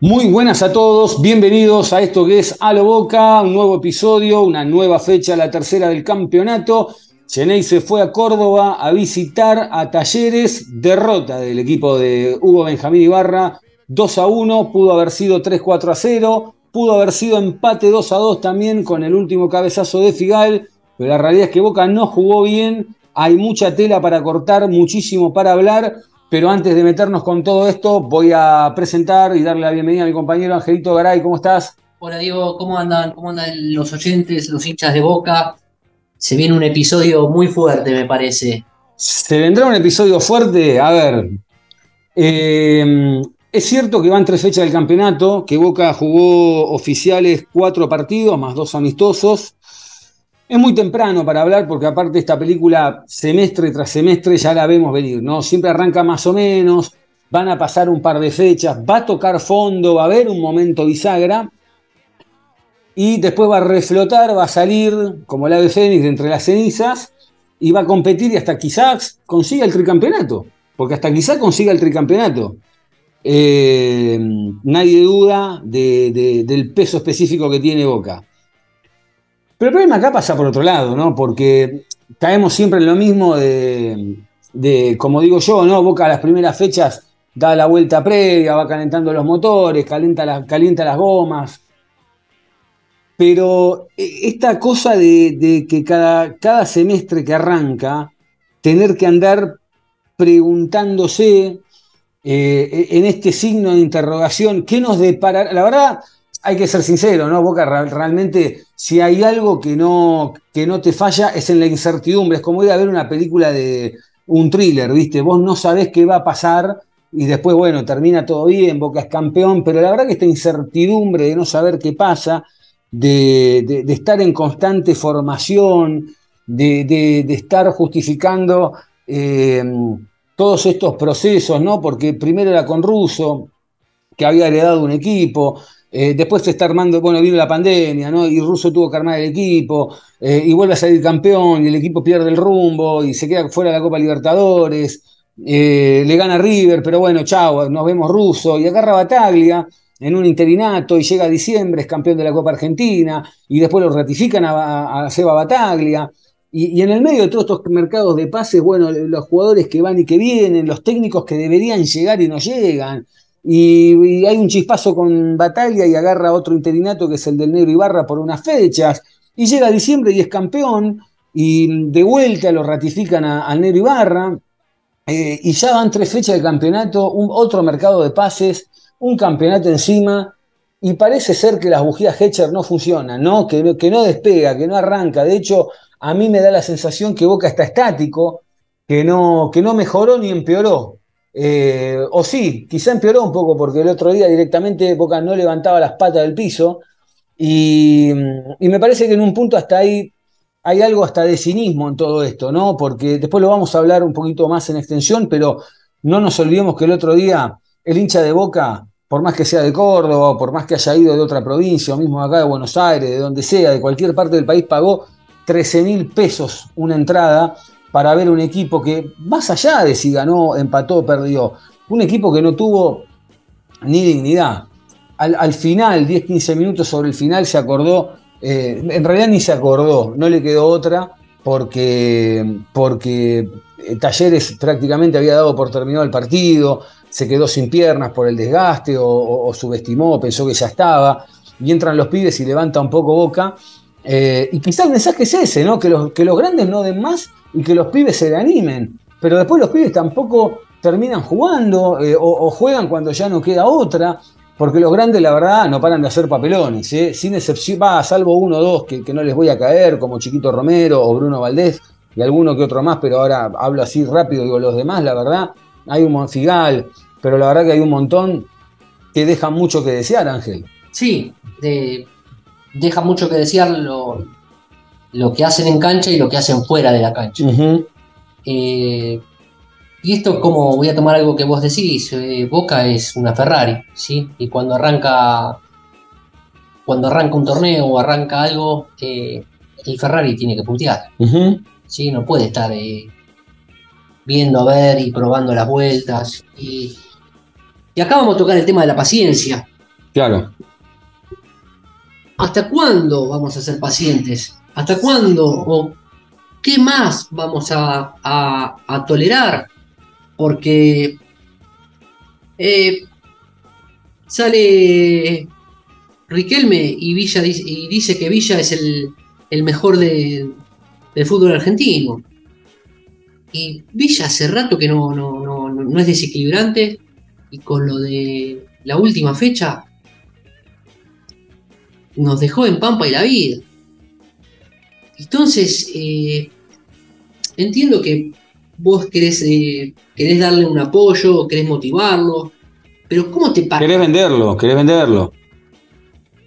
Muy buenas a todos, bienvenidos a esto que es A lo Boca, un nuevo episodio, una nueva fecha, la tercera del campeonato. Cheney se fue a Córdoba a visitar a Talleres, derrota del equipo de Hugo Benjamín Ibarra, 2 a 1, pudo haber sido 3-4 a 0, pudo haber sido empate 2 a 2 también con el último cabezazo de Figal, pero la realidad es que Boca no jugó bien, hay mucha tela para cortar, muchísimo para hablar, pero antes de meternos con todo esto, voy a presentar y darle la bienvenida a mi compañero Angelito Garay. ¿Cómo estás? Hola Diego, ¿cómo andan? ¿Cómo andan los oyentes, los hinchas de Boca? Se viene un episodio muy fuerte, me parece. ¿Se vendrá un episodio fuerte? A ver. eh, es cierto que van tres fechas del campeonato, que Boca jugó oficiales cuatro partidos más dos amistosos. Es muy temprano para hablar porque aparte esta película semestre tras semestre ya la vemos venir, ¿no? Siempre arranca más o menos, van a pasar un par de fechas, va a tocar fondo, va a haber un momento bisagra y después va a reflotar, va a salir como el ave fénix de entre las cenizas y va a competir y hasta quizás consiga el tricampeonato, porque hasta quizás consiga el tricampeonato. Eh, nadie duda de- de- del peso específico que tiene Boca. Pero el problema acá pasa por otro lado, ¿no? Porque caemos siempre en lo mismo de, de, como digo yo, ¿no? Boca a las primeras fechas da la vuelta previa, va calentando los motores, calienta, calienta las gomas. Pero eh, esta cosa de, que cada, cada semestre que arranca, tener que andar preguntándose eh, en este signo de interrogación, ¿qué nos depara? La verdad, hay que ser sincero, ¿no? Boca realmente, si hay algo que no, que no te falla, es en la incertidumbre. Es como ir a ver una película de un thriller, ¿viste? Vos no sabés qué va a pasar y después, bueno, termina todo bien, Boca es campeón, pero la verdad que esta incertidumbre de no saber qué pasa, de, estar en constante formación, de estar justificando eh, todos estos procesos, ¿no? Porque primero era con Russo, que había heredado un equipo, eh, después se está armando, bueno, vino la pandemia, ¿no? Y Russo tuvo que armar el equipo, eh, y vuelve a salir campeón, y el equipo pierde el rumbo, y se queda fuera de la Copa Libertadores, eh, le gana River, pero bueno, chao, nos vemos Russo, y agarra Bataglia en un interinato, y llega a diciembre, es campeón de la Copa Argentina, y después lo ratifican a, Seba Bataglia. Y en el medio de todos estos mercados de pases, bueno, los jugadores que van y que vienen, los técnicos que deberían llegar y no llegan. Y, hay un chispazo con Bataglia y agarra otro interinato que es el del Negro Ibarra por unas fechas. Y llega diciembre y es campeón. Y de vuelta lo ratifican a- al Negro Ibarra. Eh, y ya van tres fechas de campeonato, un, otro mercado de pases, un campeonato encima. Y parece ser que las bujías Hecher no funcionan, ¿no? Que, no- que no despega, que no arranca. De hecho, a mí me da la sensación que Boca está estático, que no, que no mejoró ni empeoró. Eh, o sí, quizá empeoró un poco porque el otro día directamente Boca no levantaba las patas del piso y, y me parece que en un punto hasta ahí hay algo hasta de cinismo en todo esto, ¿no? Porque después lo vamos a hablar un poquito más en extensión, pero no nos olvidemos que el otro día el hincha de Boca, por más que sea de Córdoba, por más que haya ido de otra provincia, o mismo acá de Buenos Aires, de donde sea, de cualquier parte del país, pagó 13 mil pesos una entrada para ver un equipo que, más allá de si ganó, empató perdió, un equipo que no tuvo ni dignidad. Al, al final, 10-15 minutos sobre el final, se acordó, eh, en realidad ni se acordó, no le quedó otra, porque, porque eh, Talleres prácticamente había dado por terminado el partido, se quedó sin piernas por el desgaste o, o- o subestimó, pensó que ya estaba, y entran los pibes y levanta un poco boca. eh, y quizás el mensaje es ese, ¿no? Que los, que los grandes no den más y que los pibes se reanimen. Pero después los pibes tampoco terminan jugando eh, o, juegan cuando ya no queda otra. Porque los grandes, la verdad, no paran de hacer papelones, ¿eh? sin excepción, va, salvo uno o dos que, que no les voy a caer, como Chiquito Romero o Bruno Valdés. y alguno que otro más, pero ahora hablo así rápido, digo los demás, la verdad, hay un mon- Figal, pero la verdad que hay un montón que dejan mucho que desear, Ángel. Sí, de- deja mucho que desear lo, lo que hacen en cancha y lo que hacen fuera de la cancha. Eh, y esto como voy a tomar algo que vos decís, eh, Boca es una Ferrari, ¿sí? Y cuando arranca cuando arranca un torneo o arranca algo, eh, el Ferrari tiene que puntear, Ujú. ¿sí? No puede estar eh, viendo a ver y probando las vueltas. Y, y acá vamos a tocar el tema de la paciencia. Claro. ¿Hasta cuándo vamos a ser pacientes? ¿Hasta cuándo o qué más vamos a, tolerar? Porque eh, sale Riquelme y Villa y dice que Villa es el, mejor de- del fútbol argentino. Y Villa hace rato que no es desequilibrante y con lo de la última fecha nos dejó en Pampa y la vida. Entonces, eh, entiendo que vos querés, eh, querés darle un apoyo, querés motivarlo, pero ¿cómo te paga? Querés venderlo, querés venderlo.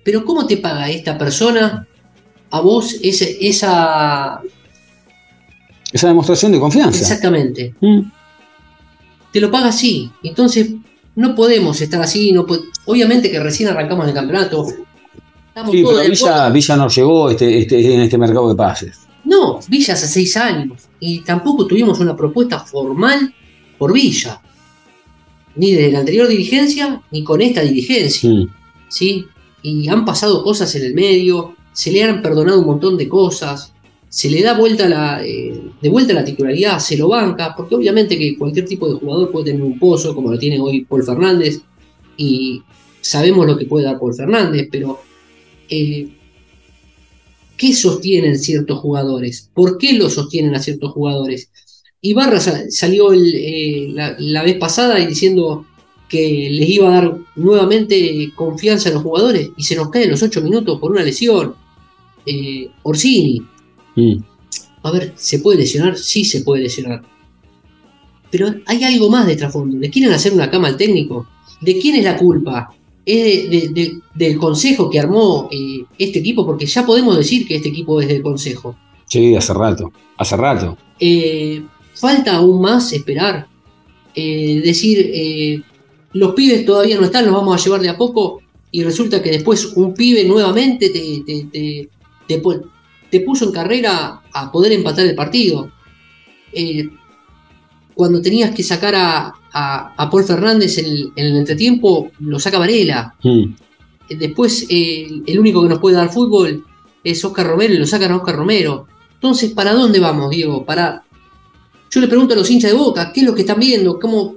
Pero ¿cómo te paga esta persona a vos ese- esa... Esa demostración de confianza. Exactamente. Mm. Te lo paga así. Entonces, no podemos estar así. No po- Obviamente que recién arrancamos el campeonato. Estamos Sí, todos pero Villa. Villa no llegó este, este- en este mercado de pases. No, Villa hace seis años. Y tampoco tuvimos una propuesta formal por Villa. Ni de la anterior dirigencia, ni con esta dirigencia. Mm. ¿sí? Y han pasado cosas en el medio, se le han perdonado un montón de cosas, se le da vuelta la, eh, de vuelta la titularidad, se lo banca, porque obviamente que cualquier tipo de jugador puede tener un pozo, como lo tiene hoy Paul Fernández, y sabemos lo que puede dar Paul Fernández, pero eh, ¿qué sostienen ciertos jugadores? ¿Por qué lo sostienen a ciertos jugadores? Ibarra sa- salió el, eh, la, la vez pasada diciendo que les iba a dar nuevamente confianza a los jugadores y se nos cae en los 8 minutos por una lesión. Eh, Orsini, Mm. a ver, ¿se puede lesionar? Sí se puede lesionar. Pero hay algo más de trasfondo. ¿Le quieren hacer una cama al técnico? ¿De quién es la culpa? ¿Es de- de- de- del consejo que armó eh, este equipo? Porque ya podemos decir que este equipo es del consejo. Sí, hace rato. Hace rato. Eh, falta aún más esperar. Eh, decir, eh, los pibes todavía no están, los vamos a llevar de a poco. Y resulta que después un pibe nuevamente te, te- te- te te puso en carrera a poder empatar el partido. Eh, cuando tenías que sacar a, a- a Paul Fernández en el, en el entretiempo, lo saca Varela. Mm. Eh, Después, eh, el único que nos puede dar fútbol es Oscar Romero y lo sacan a Oscar Romero. Entonces, ¿para dónde vamos, Diego? Para. Yo le pregunto a los hinchas de boca, ¿qué es lo que están viendo? ¿Cómo?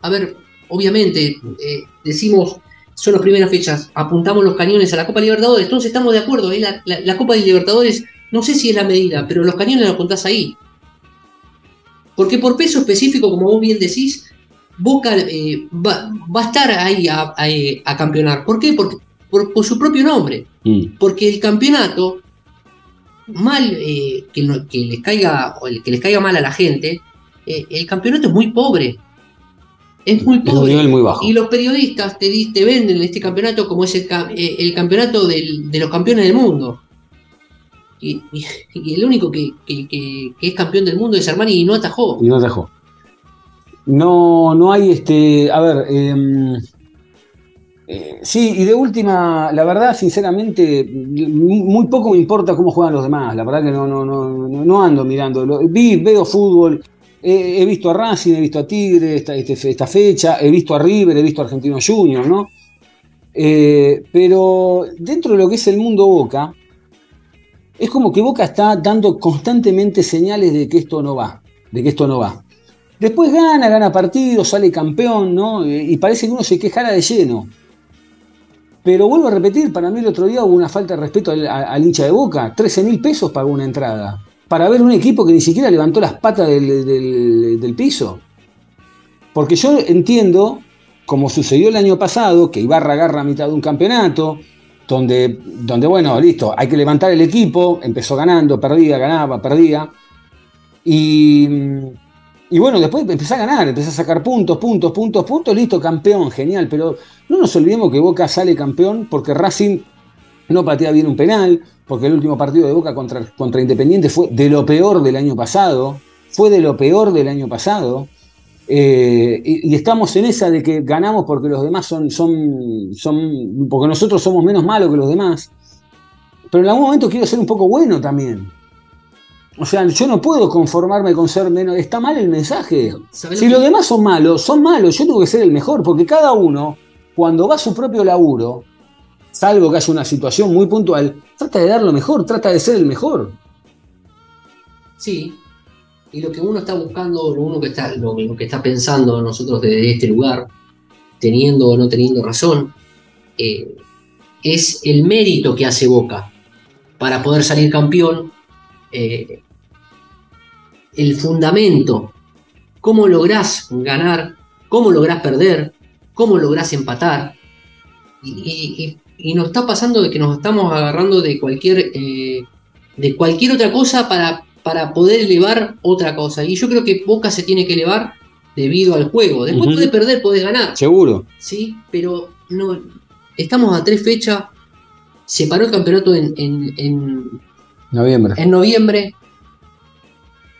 A ver, obviamente, eh, decimos, son las primeras fechas, apuntamos los cañones a la Copa Libertadores, entonces estamos de acuerdo, es la, la- la Copa de Libertadores, no sé si es la medida, pero los cañones los apuntás ahí. Porque por peso específico, como vos bien decís, Boca eh, va, va a estar ahí a, a- a campeonar. ¿Por qué? Porque, por, por su propio nombre. Mm. Porque el campeonato, mal eh, que, no- que les caiga, o el que les caiga mal a la gente, eh, el campeonato es muy pobre. Es muy Es un pobre. nivel muy bajo. Y los periodistas te, te venden este campeonato como es el, eh, el campeonato del- de los campeones del mundo. Y, el único que, que- es campeón del mundo es Armani y no atajó. Y no dejó. No, no hay este. A ver. em, eh, sí, y de última, la verdad, sinceramente, muy poco me importa cómo juegan los demás. La verdad que no, no, no, no, ando mirando. Vi, veo fútbol. He, he visto a Racing, he visto a Tigre esta, este- esta fecha, he visto a River, he visto a Argentino Junior, ¿no? Eh, pero dentro de lo que es el mundo Boca, es como que Boca está dando constantemente señales de que esto no va, de que esto no va. Después gana, gana partidos, sale campeón, ¿no? Eh, Y parece que uno se quejara de lleno. Pero vuelvo a repetir, para mí el otro día hubo una falta de respeto al, hincha de Boca. 13 mil pesos pagó una entrada. Para ver un equipo que ni siquiera levantó las patas del, del- del piso. Porque yo entiendo, como sucedió el año pasado, que Ibarra agarra a mitad de un campeonato, donde, donde bueno, listo, hay que levantar el equipo, empezó ganando, perdía, ganaba, perdía. Y, y bueno, después empecé a ganar, empecé a sacar puntos, puntos, puntos, puntos, listo, campeón, genial. Pero no nos olvidemos que Boca sale campeón porque Racing no patea bien un penal, porque el último partido de Boca contra, contra Independiente fue de lo peor del año pasado, fue de lo peor del año pasado. Eh, y, y estamos en esa de que ganamos porque los demás son, son, son, porque nosotros somos menos malos que los demás. Pero en algún momento quiero ser un poco bueno también. O sea, yo no puedo conformarme con ser menos. Está mal el mensaje. ¿Sabés Si lo los demás son malos, son malos. Yo tengo que ser el mejor, porque cada uno, cuando va a su propio laburo, salvo que haya una situación muy puntual, trata de dar lo mejor, trata de ser el mejor. Sí. Y lo que uno está buscando, lo uno que está, lo, lo que está pensando nosotros desde este lugar, teniendo o no teniendo razón, eh, es el mérito que hace Boca para poder salir campeón, eh, el fundamento, cómo lográs ganar, cómo lográs perder, cómo lográs empatar. Y, nos está pasando de que nos estamos agarrando de cualquier, eh, de cualquier otra cosa para, para poder elevar otra cosa. Y yo creo que Boca se tiene que elevar debido al juego. Después Ujú. puede perder, puede ganar. Seguro. Sí, pero no. Estamos a tres fechas. Se paró el campeonato en, en- en- Noviembre. en noviembre.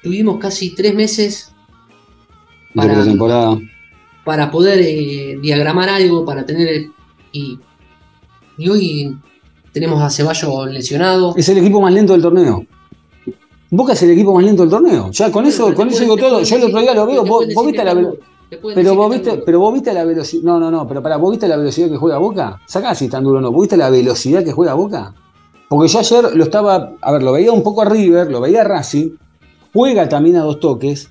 Tuvimos casi tres meses De para- para poder eh, diagramar algo, para tener. Y, y hoy tenemos a Ceballos lesionado. Es el equipo más lento del torneo. Boca es el equipo más lento del torneo. Ya con eso, con eso digo todo. Yo el otro día lo veo. Vos, vos viste la está velo- duro, te pueden Pero vos viste, pero vos viste la velocidad. No, no, no, pero para, vos viste la velocidad que juega Boca. Sacá si tan duro o no. ¿Vos viste la velocidad que juega Boca? Porque yo ayer lo estaba. A ver, lo veía un poco a River, lo veía a Racing. Juega también a dos toques.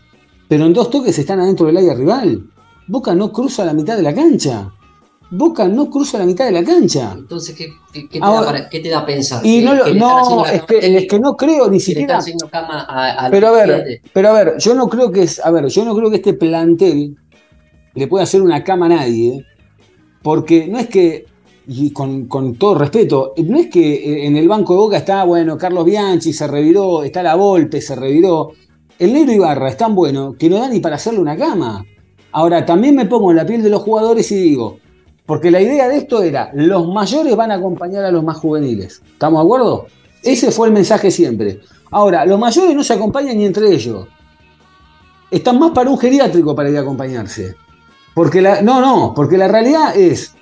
Pero en dos toques están adentro del área rival. Boca no cruza la mitad de la cancha. Boca no cruza la mitad de la cancha. Entonces, ¿qué, qué- qué te, Ahora- da para- qué te da a pensar? Y ¿Que- no, que es, que, es técnica? que no creo ni siquiera. están haciendo cama a, a Pero a ver, pero a ver, yo no creo que es, a ver, yo no creo que este plantel le pueda hacer una cama a nadie, porque no es que, y con, con todo respeto, no es que eh, en el banco de Boca está, bueno, Carlos Bianchi se reviró, está la Volpe, se reviró. El negro Ibarra es tan bueno que no da ni para hacerle una cama. Ahora, también me pongo en la piel de los jugadores y digo, porque la idea de esto era, los mayores van a acompañar a los más juveniles. ¿Estamos de acuerdo? Ese fue el mensaje siempre. Ahora, los mayores no se acompañan ni entre ellos. Están más para un geriátrico para ir a acompañarse. Porque la, no, no, porque la realidad es,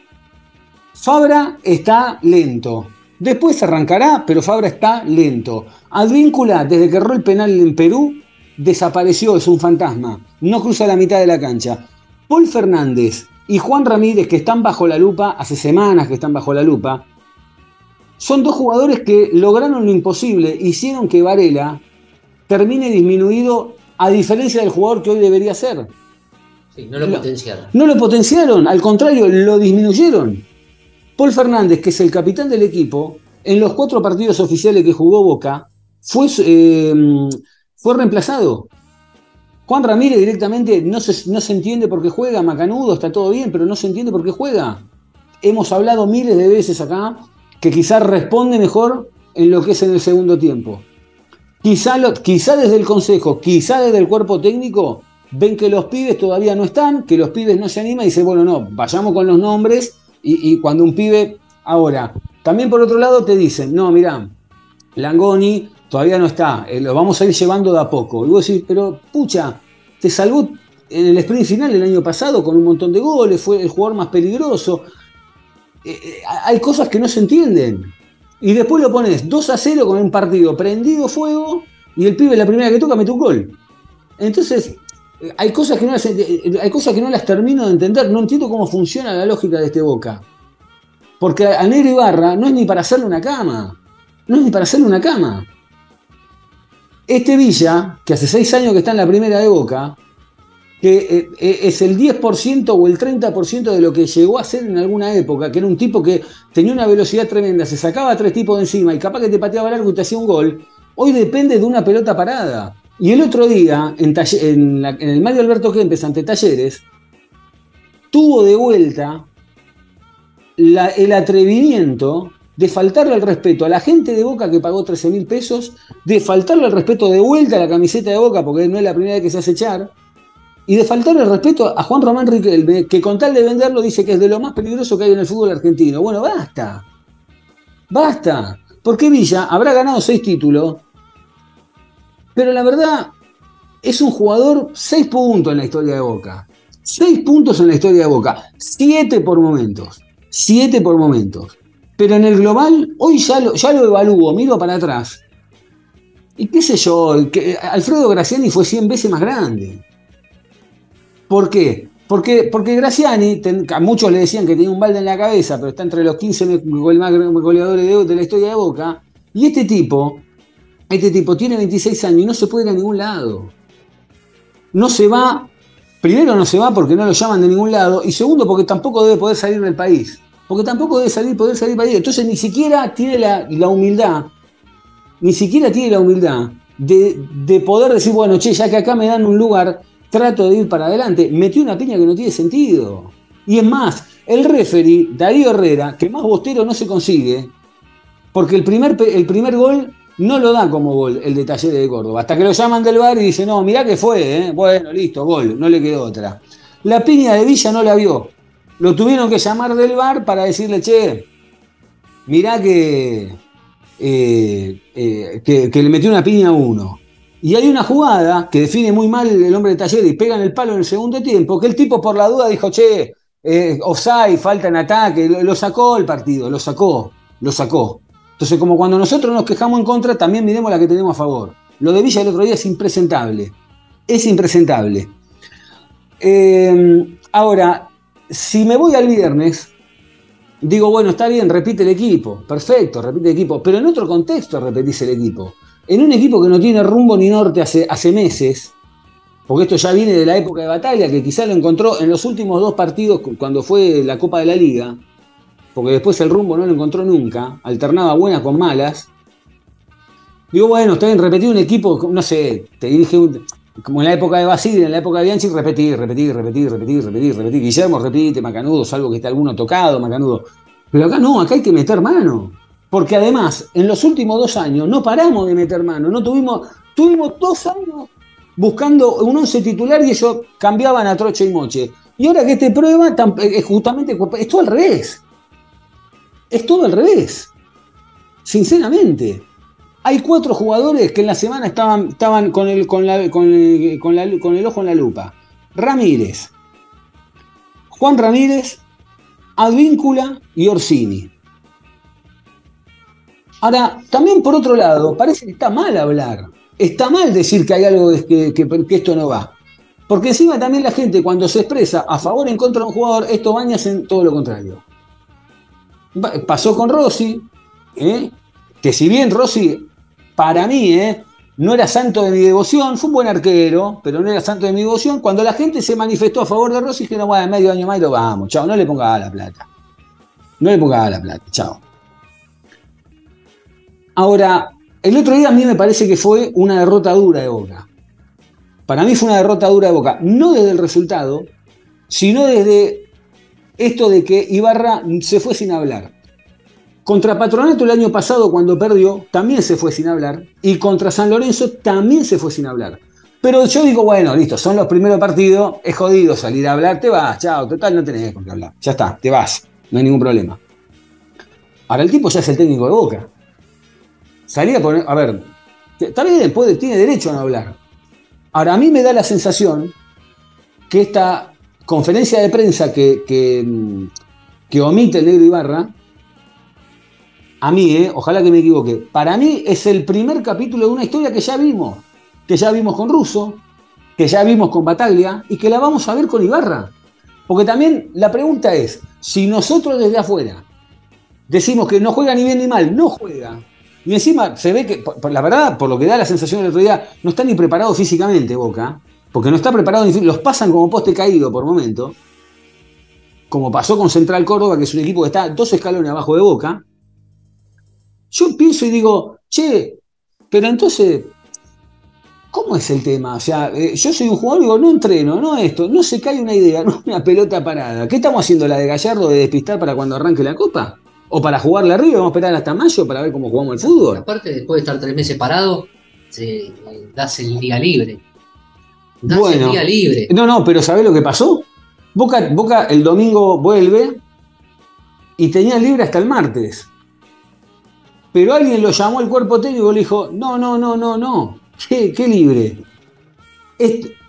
Fabra está lento. Después arrancará, pero Fabra está lento. Advíncula, desde que erró el penal en Perú, desapareció, es un fantasma. No cruza la mitad de la cancha. Paul Fernández y Juan Ramírez, que están bajo la lupa, hace semanas que están bajo la lupa, son dos jugadores que lograron lo imposible, hicieron que Varela termine disminuido a diferencia del jugador que hoy debería ser. Sí, no lo lo- potenciaron. No lo potenciaron, al contrario, lo disminuyeron. Paul Fernández, que es el capitán del equipo, en los cuatro partidos oficiales que jugó Boca, fue, eh, fue reemplazado. Juan Ramírez directamente no se, no se entiende por qué juega, Macanudo, está todo bien, pero no se entiende por qué juega. Hemos hablado miles de veces acá que quizás responde mejor en lo que es en el segundo tiempo. Quizá, desde el consejo, quizá desde el cuerpo técnico, ven que los pibes todavía no están, que los pibes no se animan y dicen, bueno, no, vayamos con los nombres y, y cuando un pibe... Ahora, también por otro lado te dicen, no, mirá, Langoni todavía no está, eh, lo vamos a ir llevando de a poco. Y vos decís, pero pucha, te salvó en el sprint final el año pasado con un montón de goles, fue el jugador más peligroso. Eh, eh, hay cosas que no se entienden. Y después lo pones 2 a 0 con un partido prendido fuego y el pibe la primera que toca mete un gol. Entonces, hay cosas que no las, hay cosas que no las termino de entender. No entiendo cómo funciona la lógica de este Boca. Porque a Negro Ibarra no es ni para hacerle una cama. No es ni para hacerle una cama. Este Villa, que hace seis años que está en la primera de Boca, que eh, eh, es el 10% o el 30% de lo que llegó a ser en alguna época, que era un tipo que tenía una velocidad tremenda, se sacaba a tres tipos de encima y capaz que te pateaba largo y te hacía un gol, hoy depende de una pelota parada. Y el otro día, en, el Mario Alberto Kempes ante Talleres, tuvo de vuelta el atrevimiento de faltarle el respeto a la gente de Boca que pagó 13 mil pesos, de faltarle el respeto de vuelta a la camiseta de Boca, porque no es la primera vez que se hace echar, y de faltarle el respeto a Juan Román Riquelme, que con tal de venderlo dice que es de lo más peligroso que hay en el fútbol argentino. Bueno, basta. Basta. Porque Villa habrá ganado seis títulos, pero la verdad es un jugador seis puntos en la historia de Boca. Seis puntos en la historia de Boca. Siete por momentos. Siete por momentos. Pero en el global, hoy ya lo, ya lo evalúo, miro para atrás. Y qué sé yo, que Alfredo Graciani fue 100 veces más grande. ¿Por qué? Porque, porque Graciani, a muchos le decían que tenía un balde en la cabeza, pero está entre los 15 más goleadores de, de la historia de Boca. Y este tipo, este tipo tiene 26 años y no se puede ir a ningún lado. No se va, primero no se va porque no lo llaman de ningún lado, y segundo porque tampoco debe poder salir del país porque tampoco debe salir, poder salir para ahí. Entonces ni siquiera tiene la, humildad, ni siquiera tiene la humildad de, poder decir, bueno, che, ya que acá me dan un lugar, trato de ir para adelante. Metió una piña que no tiene sentido. Y es más, el referee, Darío Herrera, que más bostero no se consigue, porque el primer, el primer gol no lo da como gol el de Talleres de Córdoba. Hasta que lo llaman del bar y dice, no, mirá que fue, ¿eh? bueno, listo, gol, no le quedó otra. La piña de Villa no la vio lo tuvieron que llamar del bar para decirle, che, mirá que, eh, eh, que, le metió una piña a uno. Y hay una jugada que define muy mal el hombre de taller y pega en el palo en el segundo tiempo, que el tipo por la duda dijo, che, eh, offside, falta en ataque, lo, sacó el partido, lo sacó, lo sacó. Entonces, como cuando nosotros nos quejamos en contra, también miremos la que tenemos a favor. Lo de Villa el otro día es impresentable. Es impresentable. ahora, si me voy al viernes, digo, bueno, está bien, repite el equipo, perfecto, repite el equipo, pero en otro contexto repetís el equipo. En un equipo que no tiene rumbo ni norte hace, meses, porque esto ya viene de la época de batalla, que quizá lo encontró en los últimos dos partidos cuando fue la Copa de la Liga, porque después el rumbo no lo encontró nunca, alternaba buenas con malas. Digo, bueno, está bien, repetir un equipo, no sé, te dirige un, como en la época de Basile, en la época de Bianchi, repetir, repetir, repetir, repetir, repetir, repetir. Guillermo repite, Macanudo, salvo que esté alguno tocado, Macanudo. Pero acá no, acá hay que meter mano. Porque además, en los últimos dos años no paramos de meter mano. No tuvimos, tuvimos dos años buscando un once titular y ellos cambiaban a troche y moche. Y ahora que te prueba, es justamente, es todo al revés. Es todo al revés. Sinceramente. Hay cuatro jugadores que en la semana estaban, estaban con, el, con, con, el, ojo en la lupa. Ramírez, Juan Ramírez, Advíncula y Orsini. Ahora, también por otro lado, parece que está mal hablar. Está mal decir que hay algo que, que, esto no va. Porque encima también la gente cuando se expresa a favor o en contra de un jugador, esto baña en todo lo contrario. Pasó con Rossi, ¿eh? que si bien Rossi para mí, ¿eh? no era santo de mi devoción, fue un buen arquero, pero no era santo de mi devoción. Cuando la gente se manifestó a favor de Rossi, dijeron, bueno, medio año más y lo vamos, chao, no le ponga la plata. No le ponga la plata, chao. Ahora, el otro día a mí me parece que fue una derrota dura de Boca. Para mí fue una derrota dura de Boca, no desde el resultado, sino desde esto de que Ibarra se fue sin hablar. Contra Patronato el año pasado, cuando perdió, también se fue sin hablar. Y contra San Lorenzo también se fue sin hablar. Pero yo digo, bueno, listo, son los primeros partidos, es jodido salir a hablar, te vas, chao, total, no tenés con qué hablar. Ya está, te vas, no hay ningún problema. Ahora el tipo ya es el técnico de Boca. Salía a poner, a ver, está bien, puede, tiene derecho a no hablar. Ahora a mí me da la sensación que esta conferencia de prensa que, que, que omite el negro Ibarra a mí, eh, ojalá que me equivoque, para mí es el primer capítulo de una historia que ya vimos, que ya vimos con Russo, que ya vimos con Bataglia y que la vamos a ver con Ibarra. Porque también la pregunta es, si nosotros desde afuera decimos que no juega ni bien ni mal, no juega, y encima se ve que, la verdad, por lo que da la sensación del otro día, no está ni preparado físicamente Boca, porque no está preparado, los pasan como poste caído por momento, como pasó con Central Córdoba, que es un equipo que está dos escalones abajo de Boca, yo pienso y digo, che, pero entonces, ¿cómo es el tema? O sea, eh, yo soy un jugador y digo, no entreno, no esto, no se cae una idea, no una pelota parada. ¿Qué estamos haciendo, la de Gallardo de despistar para cuando arranque la copa? O para jugarle arriba, vamos a esperar hasta mayo para ver cómo jugamos el fútbol. Aparte, después de estar tres meses parado, se, eh, das el día libre. Das Bueno. el día libre. No, no, pero ¿sabés lo que pasó? Boca, Boca el domingo vuelve y tenía libre hasta el martes. Pero alguien lo llamó al cuerpo técnico y le dijo, no, no, no, no, no. ¿Qué, libre?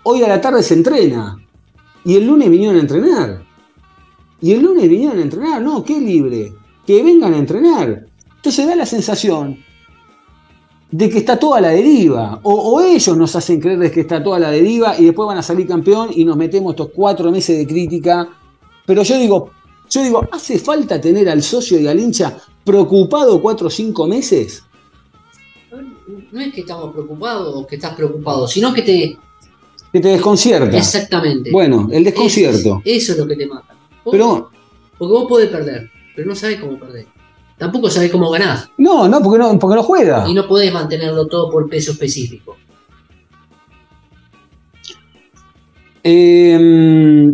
Hoy a la tarde se entrena. Y el lunes vinieron a entrenar. Y el lunes vinieron a entrenar. No, qué libre. Que vengan a entrenar. Entonces da la sensación de que está toda la deriva. O, o ellos nos hacen creer de que está toda la deriva y después van a salir campeón y nos metemos estos cuatro meses de crítica. Pero yo digo, yo digo, ¿hace falta tener al socio y al hincha preocupado cuatro o cinco meses? No es que estamos preocupados o que estás preocupado, sino que te. Que te desconcierta. Exactamente. Bueno, el desconcierto. Eso, es- eso es lo que te mata. Vos- Pero Porque vos podés perder, pero no sabés cómo perder. Tampoco sabés cómo ganás. no, no, porque no, porque no juega. Y no podés mantenerlo todo por peso específico. Eh,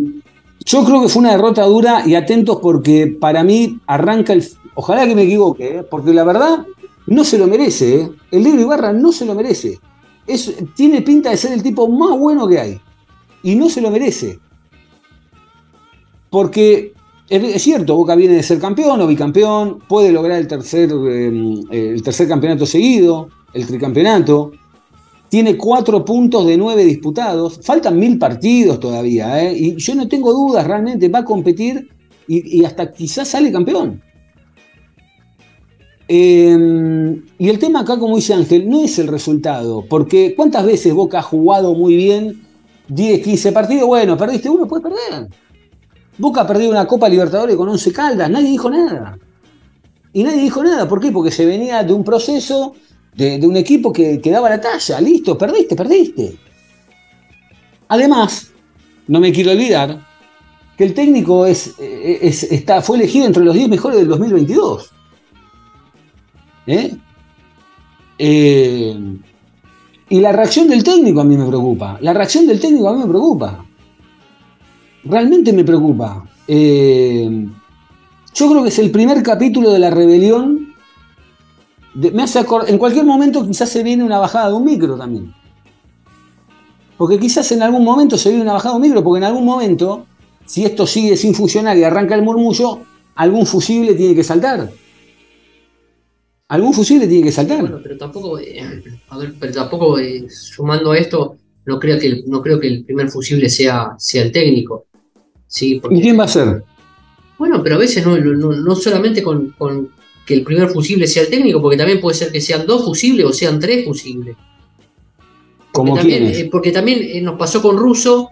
yo creo que fue una derrota dura y atentos porque para mí arranca el. Ojalá que me equivoque, ¿eh? porque la verdad no se lo merece. ¿eh? El negro Ibarra no se lo merece. Tiene pinta de ser el tipo más bueno que hay. Y no se lo merece. Porque es, cierto, Boca viene de ser campeón o bicampeón, puede lograr el tercer, eh, el tercer campeonato seguido, el tricampeonato. Tiene cuatro puntos de nueve disputados. Faltan mil partidos todavía. ¿eh? Y yo no tengo dudas, realmente va a competir y, hasta quizás sale campeón. Eh, y el tema acá, como dice Ángel, no es el resultado. Porque ¿cuántas veces Boca ha jugado muy bien 10, 15 partidos? Bueno, perdiste uno, puedes perder. Boca perdió una Copa Libertadores con 11 caldas, nadie dijo nada. Y nadie dijo nada. ¿Por qué? Porque se venía de un proceso de, un equipo que, que daba la talla. Listo, perdiste, perdiste. Además, no me quiero olvidar que el técnico es, eh, es- está, fue elegido entre los 10 mejores del 2022. ¿Eh? Eh, y la reacción del técnico a mí me preocupa. La reacción del técnico a mí me preocupa. Realmente me preocupa. Eh, yo creo que es el primer capítulo de la rebelión. De- me hace en cualquier momento quizás se viene una bajada de un micro también. Porque quizás en algún momento se viene una bajada de un micro, porque en algún momento, si esto sigue sin funcionar y arranca el murmullo, algún fusible tiene que saltar. Algún fusible tiene que saltar. Bueno, pero tampoco, eh, a ver, pero tampoco eh, sumando a esto, no creo que el, no creo que el primer fusible sea, sea el técnico. Sí, ¿Y quién va a ser? bueno, pero a veces no, no, no solamente con, con que el primer fusible sea el técnico, porque también puede ser que sean dos fusibles o sean tres fusibles. Como Porque también, eh, porque también eh, nos pasó con Russo,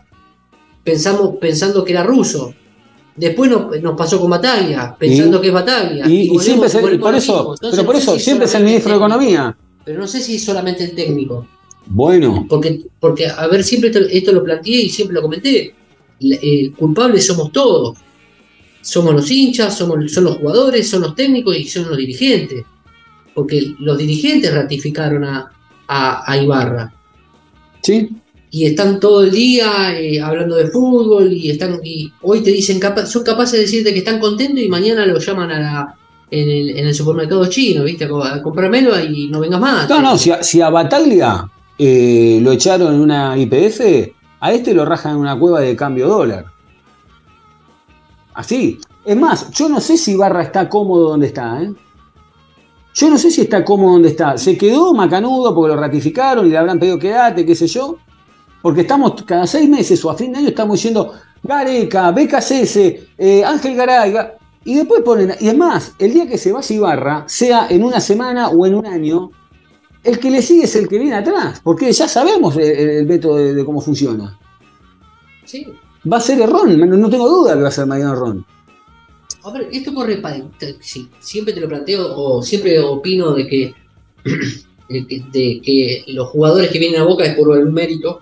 pensamos pensando que era Russo. Después nos, nos pasó con Bataglia, pensando Y- que es Bataglia. Y, y volvemos- siempre es el, por eso, mismo. Entonces, pero por no eso si siempre es el ministro de Economía. Pero no sé si solamente el técnico. Bueno, Porque, porque a ver, siempre esto, esto lo planteé y siempre lo comenté. La- El culpable somos todos. Somos los hinchas, somos, son los jugadores, son los técnicos y son los dirigentes. Porque los dirigentes ratificaron a, a, a Ibarra. ¿sí? Y están todo el día eh, hablando de fútbol y están y hoy te dicen capa- son capaces de decirte que están contentos y mañana lo llaman a la, en, el, en el supermercado chino, ¿viste? A comprármelo y no vengas más. No, no, si a, si a Bataglia eh, lo echaron en una IPF, a este lo rajan en una cueva de cambio dólar. Así. Es más, yo no sé si Barra está cómodo donde está, ¿eh? Yo no sé si está cómodo donde está. Se quedó macanudo porque lo ratificaron y le habrán pedido quedate, qué sé yo. Porque estamos cada seis meses o a fin de año estamos diciendo Gareca, BKCS, eh, Ángel Garay. Ga- Y después ponen. Y es más, el día que se vaya Ibarra, sea en una semana o en un año, el que le sigue es el que viene atrás. Porque ya sabemos el, el método de, de cómo funciona. Sí. Va a ser Errón, no tengo duda que va a ser Mariano Errón. A ver, esto corre para. sí, siempre te lo planteo, o siempre opino de que, de que, de que los jugadores que vienen a Boca es por el mérito.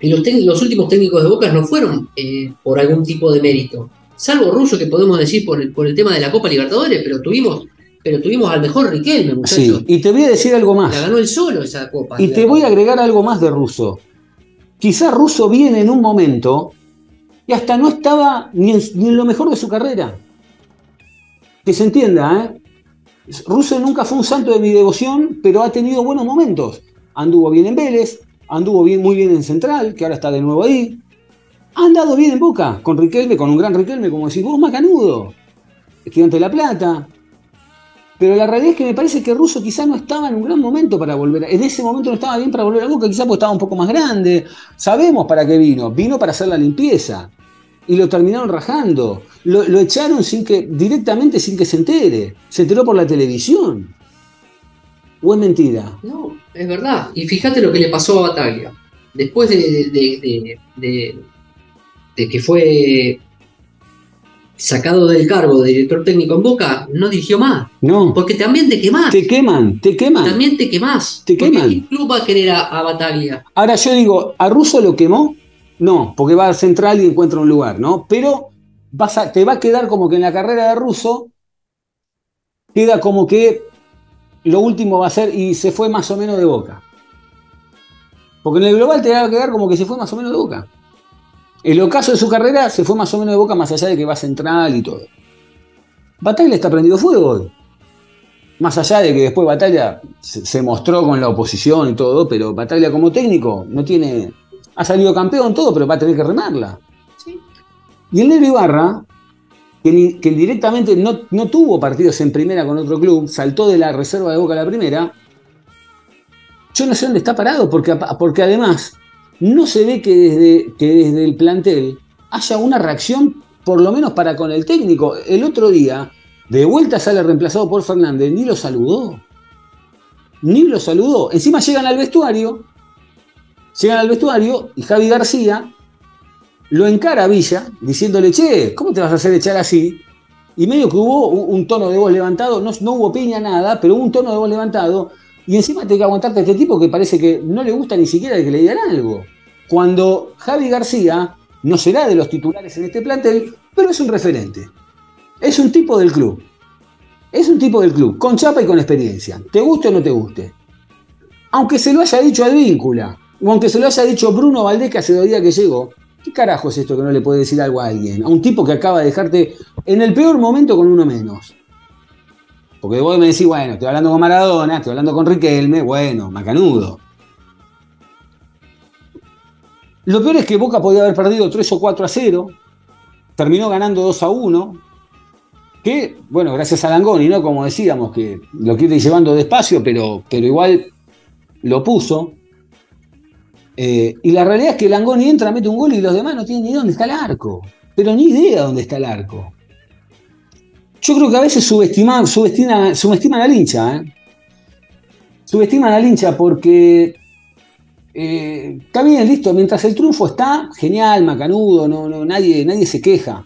Y los, últimos técnicos de Boca no fueron eh, por algún tipo de mérito. Salvo Russo, que podemos decir por el, por el tema de la Copa Libertadores, pero tuvimos, pero tuvimos al mejor Riquelme, muchachos. Sí, y te voy a decir algo más. La ganó él solo esa Copa. Y te voy a agregar algo más de Russo. Quizás Russo viene en un momento y hasta no estaba ni en, ni en lo mejor de su carrera. que se entienda, ¿eh? Russo nunca fue un santo de mi devoción, pero ha tenido buenos momentos. Anduvo bien en Vélez, anduvo bien, muy bien en Central, que ahora está de nuevo ahí. Ha andado bien en Boca, con Riquelme, con un gran Riquelme, como decís vos, Macanudo, Estudiante de La Plata. Pero la realidad es que me parece que Russo quizás no estaba en un gran momento para volver. En ese momento no estaba bien para volver a Boca, quizás porque estaba un poco más grande. Sabemos para qué vino. Vino para hacer la limpieza. Y lo terminaron rajando. Lo, echaron directamente sin que se entere. Se enteró por la televisión. ¿O es mentira? No, es verdad. Y fíjate lo que le pasó a Bataglia. Después de, de- de- de- de que fue sacado del cargo de director técnico en Boca, no dirigió más. No. Porque también te quemás. Te queman, te queman. También te quemás. Te Porque queman. ¿Qué club va a querer a, a Bataglia? Ahora yo digo, ¿a Russo lo quemó? No, porque va al central y encuentra un lugar, ¿no? Pero vas a- te va a quedar como que en la carrera de Russo queda como que lo último va a ser y se fue más o menos de boca. Porque en el global te va a quedar como que se fue más o menos de boca. El ocaso de su carrera se fue más o menos de boca, más allá de que va central y todo. Bataglia está prendido fuego hoy. Más allá de que después Batalla se, mostró con la oposición y todo, pero Batalla como técnico no tiene. Ha salido campeón todo, pero va a tener que remarla. Sí. Y el Negro Ibarra, que, que directamente no, no tuvo partidos en primera con otro club, saltó de la reserva de Boca a la primera. Yo no sé dónde está parado, porque, porque además no se ve que desde, que desde el plantel haya una reacción, por lo menos para con el técnico. El otro día, de vuelta sale reemplazado por Fernández, ni lo saludó. Ni lo saludó. Encima llegan al vestuario, llegan al vestuario y Javi García lo encara a Villa diciéndole, che, ¿cómo te vas a hacer echar así? Y medio que hubo un, tono de voz levantado, no, no hubo piña, nada, pero hubo un tono de voz levantado. Y encima tiene que aguantarte a este tipo que parece que no le gusta ni siquiera que le digan algo. Cuando Javi García no será de los titulares en este plantel, pero es un referente. Es un tipo del club. Es un tipo del club, con chapa y con experiencia. Te guste o no te guste. Aunque se lo haya dicho Advíncula, o aunque se lo haya dicho Bruno Valdés que hace dos días que llegó, ¿qué carajo es esto que no le puede decir algo a alguien? A un tipo que acaba de dejarte en el peor momento con uno menos. Porque vos me decís, bueno, estoy hablando con Maradona, estoy hablando con Riquelme, bueno, macanudo. Lo peor es que Boca podía haber perdido 3 o 4 a 0, terminó ganando 2 a 1, que, bueno, gracias a Langoni, ¿no? Como decíamos, que lo quiere ir llevando despacio, pero, pero igual lo puso. Eh, y la realidad es que Langoni entra, mete un gol y los demás no tienen ni dónde está el arco. Pero ni idea dónde está el arco. Yo creo que a veces subestiman, subestiman, subestiman al hincha. ¿eh? Subestiman al hincha porque eh, está bien, listo. Mientras el triunfo está, genial, macanudo, no, no, nadie, nadie se queja.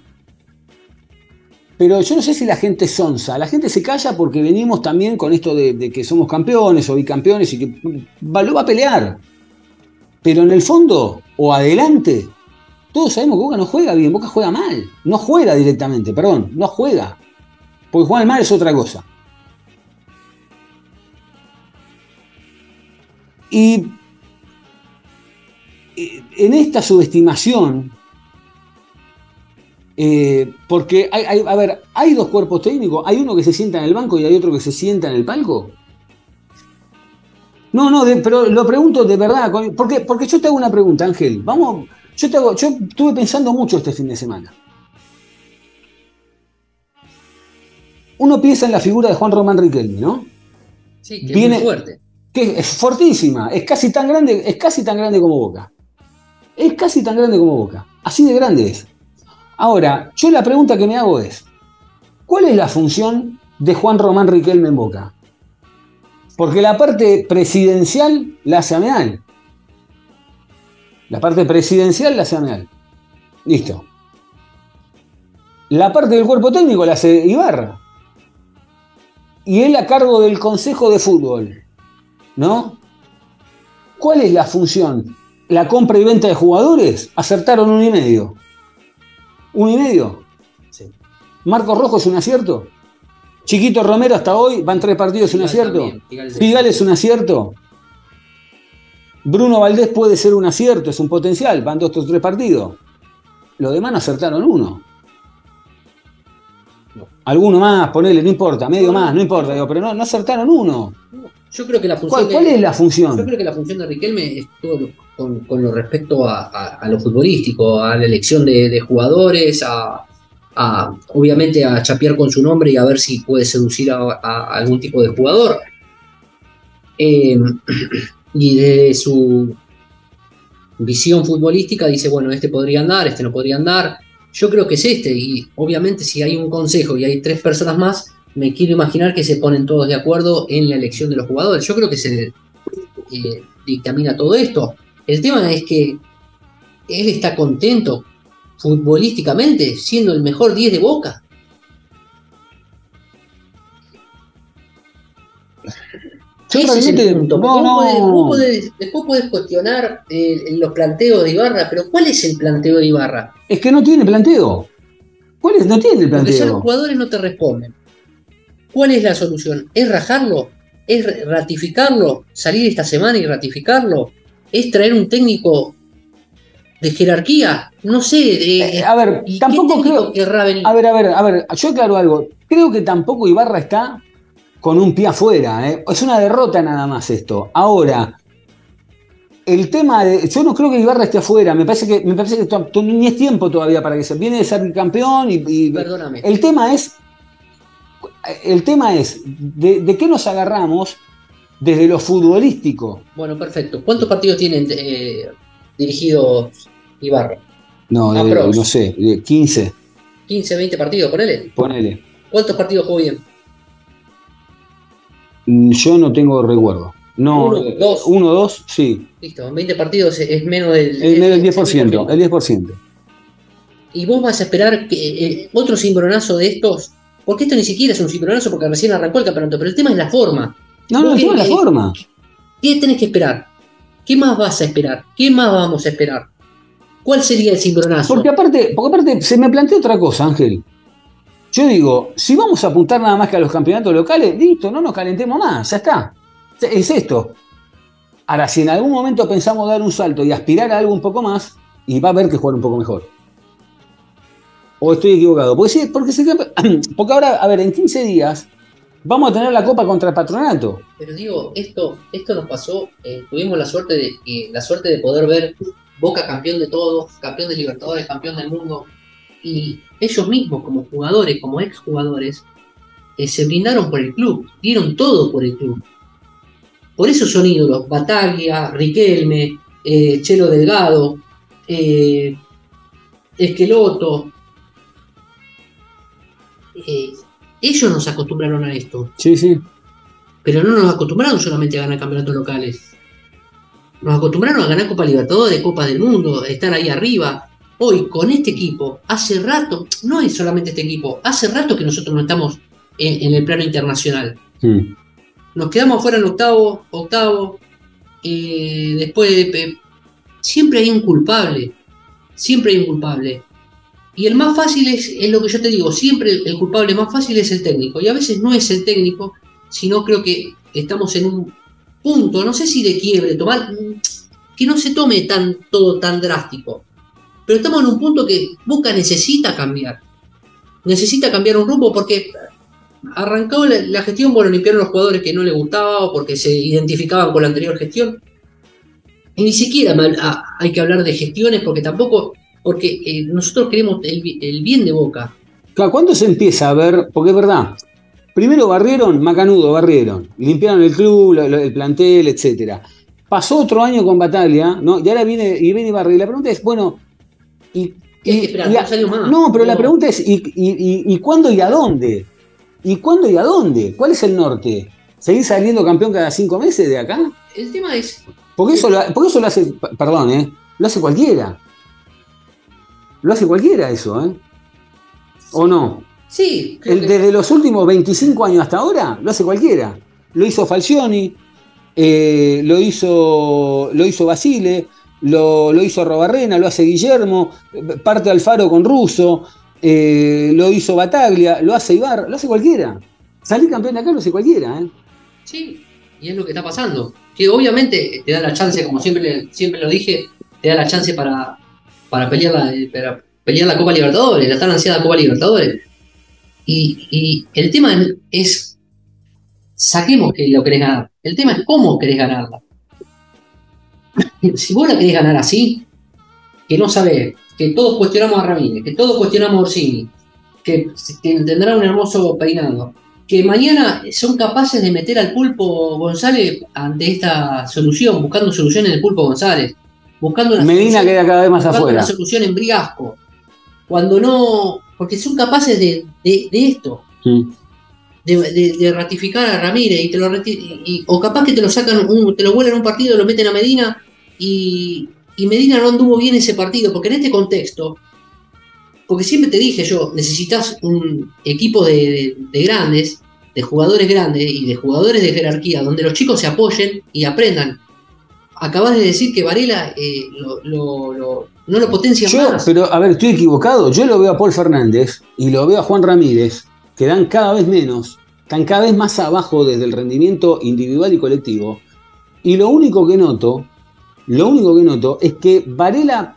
Pero yo no sé si la gente es sonsa. La gente se calla porque venimos también con esto de, que somos campeones o bicampeones y que va- lo va a pelear. Pero en el fondo, o adelante, todos sabemos que Boca no juega bien, Boca juega mal. No juega directamente, perdón, no juega. Porque jugar mal es otra cosa. Y en esta subestimación, eh, porque hay, a ver, hay dos cuerpos técnicos, hay uno que se sienta en el banco y hay otro que se sienta en el palco. No, no, pero lo pregunto de verdad, porque, porque yo te hago una pregunta, Ángel. Vamos, yo te hago, yo estuve pensando mucho este fin de semana. Uno piensa en la figura de Juan Román Riquelme, ¿no? Sí, que Viene- es muy fuerte. que es fortísima, es casi tan grande, es casi tan grande como Boca. Es casi tan grande como Boca. Así de grande es. Ahora, yo la pregunta que me hago es, ¿cuál es la función de Juan Román Riquelme en Boca? Porque la parte presidencial la hace Ameal. La parte presidencial la hace Ameal. Listo. La parte del cuerpo técnico la hace Ibarra. Y él a cargo del Consejo de Fútbol. ¿no? ¿Cuál es la función? ¿La compra y venta de jugadores? Acertaron un y medio. ¿Un y medio? Sí. ¿Marcos Rojo es un acierto? Chiquito Romero hasta hoy, van tres partidos, es un acierto. Figal es un acierto. Bruno Valdés puede ser un acierto, es un potencial, van dos o tres partidos. Los demás no acertaron uno. No. Alguno más, ponele, no importa, medio más, no importa, digo, pero no, no acertaron uno. Yo creo que la función ¿Cuál, de- es la Yo función? creo que la función de Riquelme es todo lo- con, con lo respecto a, a- a lo futbolístico, a la elección de, de jugadores, a, a, obviamente a chapear con su nombre y a ver si puede seducir a, a algún tipo de jugador. Eh, y de su visión futbolística dice, bueno, este podría andar, este no podría andar. Yo creo que es este, y obviamente si hay un consejo y hay tres personas más, me quiero imaginar que se ponen todos de acuerdo en la elección de los jugadores. Yo creo que se eh, dictamina todo esto. El tema es que él está contento futbolísticamente siendo el mejor 10 de Boca. Ese es el punto. no, podés- no. vos podés- después podés cuestionar eh, los planteos de Ibarra, pero ¿cuál es el planteo de Ibarra? Es que no tiene planteo. ¿Cuál es? No tiene el Porque ya los planteo. jugadores no te responden. ¿Cuál es la solución? ¿Es rajarlo? ¿Es ratificarlo? ¿Salir esta semana y ratificarlo? ¿Es traer un técnico de jerarquía? No sé. de- Eh, a ver, ¿y tampoco creo. venir? A ver, a ver, a ver, yo aclaro algo. Creo que tampoco Ibarra está con un pie afuera. ¿eh? Es una derrota nada más esto. Ahora, el tema de. Yo no creo que Ibarra esté afuera. Me parece que, me parece que to- to- ni es tiempo todavía para que se. Viene de ser campeón y. y- Perdóname. el tema es. El tema es, de, de qué nos agarramos desde lo futbolístico? Bueno, perfecto. ¿Cuántos partidos tienen eh, dirigidos Ibarra? No, de- no sé, de 15, 15, 20 partidos, ponele. ponele. ¿Cuántos partidos jugó bien? Mm, Yo no tengo recuerdo. No, Uno, dos. uno, dos, sí. Listo, en 20 partidos es- menos del El, el es- 10%, el 10%. Y vos vas a esperar que eh, otro cimbronazo de estos, porque esto ni siquiera es un cimbronazo porque recién arrancó el campeonato, pero el tema es la forma. No, no, el tema es la forma. ¿Qué tenés que esperar? ¿Qué más vas a esperar? ¿Qué más vamos a esperar? ¿Cuál sería el cimbronazo? Porque aparte, porque aparte se me plantea otra cosa, Ángel. Yo digo, si vamos a apuntar nada más que a los campeonatos locales, listo, no nos calentemos más, ya está. Es esto. Ahora, si en algún momento pensamos dar un salto y aspirar a algo un poco más, y va a haber que jugar un poco mejor. ¿O estoy equivocado? Porque, sí, porque, se- porque ahora, a ver, en 15 días vamos a tener la Copa contra el Patronato. Pero digo, esto, esto nos pasó, eh, tuvimos la suerte de eh, la suerte de poder ver Boca campeón de todo, campeón de Libertadores, campeón del mundo, y ellos mismos como jugadores, como exjugadores, eh, se brindaron por el club, dieron todo por el club. Por eso son ídolos, Bataglia, Riquelme, eh, Chelo Delgado, eh, Esqueloto. Ellos nos acostumbraron a esto. Sí, sí. Pero no nos acostumbraron solamente a ganar campeonatos locales. Nos acostumbraron a ganar Copa Libertadores, Copa del Mundo, estar ahí arriba. Hoy, con este equipo, hace rato, no es solamente este equipo, hace rato que nosotros no estamos en, en el plano internacional. Nos quedamos afuera en octavo, octavo, eh, después eh, siempre hay un culpable, siempre hay un culpable. Y el más fácil es, es lo que yo te digo, siempre el, el culpable más fácil es el técnico. Y a veces no es el técnico, sino creo que estamos en un punto, no sé si de quiebre, tomar, que no se tome tan, todo tan drástico. Pero estamos en un punto que Boca necesita cambiar. Necesita cambiar un rumbo porque arrancó la, la gestión, bueno, limpiaron los jugadores que no le gustaba o porque se identificaban con la anterior gestión. Y ni siquiera mal- a- hay que hablar de gestiones porque tampoco, porque eh, nosotros queremos el, bi- el bien de Boca. Claro, ¿Cuándo se empieza a ver? Porque es verdad. Primero barrieron, macanudo, barrieron. Limpiaron el club, el plantel, etcétera. Pasó otro año con Bataglia, ¿no? Y ahora viene y viene Barry. La pregunta es, bueno, y, Y hay que esperar y a- dos años más. No, pero la pregunta es, ¿y, y, cuándo y a dónde? ¿Y cuándo y a dónde? ¿Cuál es el norte? ¿Seguir saliendo campeón cada cinco meses de acá? El tema es, Porque eso, lo, porque eso lo hace, perdón, ¿eh? Lo hace cualquiera. Lo hace cualquiera eso, ¿eh? ¿O no? sí, El- que- desde los últimos 25 años hasta ahora, lo hace cualquiera. Lo hizo Falcioni, eh, lo, hizo, lo hizo Basile, lo, lo hizo Robarrena, lo hace Guillermo, parte Alfaro con Russo, eh, lo hizo Bataglia, lo hace Ibar, lo hace cualquiera. Salir campeón de acá lo hace cualquiera, ¿eh? Sí, y es lo que está pasando. Que obviamente te da la chance, como siempre, siempre lo dije, te da la chance para, para, pelear la, para pelear la Copa Libertadores, la tan ansiada Copa Libertadores. Y, y el tema es, saquemos que lo querés ganar. El tema es cómo querés ganarla. si vos la querés ganar así, que no sabés, que todos cuestionamos a Ramírez, que todos cuestionamos a Orsini, que tendrá un hermoso peinado, que mañana son capaces de meter al pulpo González ante esta solución, buscando solución en el pulpo González, buscando una Medina solución, queda cada vez más afuera. una solución en Briasco. Cuando no, porque son capaces de, de- de esto. De, de- de ratificar a Ramírez y te lo y- o capaz que te lo sacan, un- te lo vuelan un partido, lo meten a Medina y, y Medina no anduvo bien ese partido, porque en este contexto, porque siempre te dije yo, necesitas un equipo de, de- de grandes, de jugadores grandes y de jugadores de jerarquía, donde los chicos se apoyen y aprendan. Acabas de decir que Varela eh, lo- lo- lo- no lo potencia Yo, más. pero a ver, estoy equivocado. Yo lo veo a Paul Fernández y lo veo a Juan Ramírez, que dan cada vez menos, están cada vez más abajo desde el rendimiento individual y colectivo. Y lo único que noto, lo único que noto es que Varela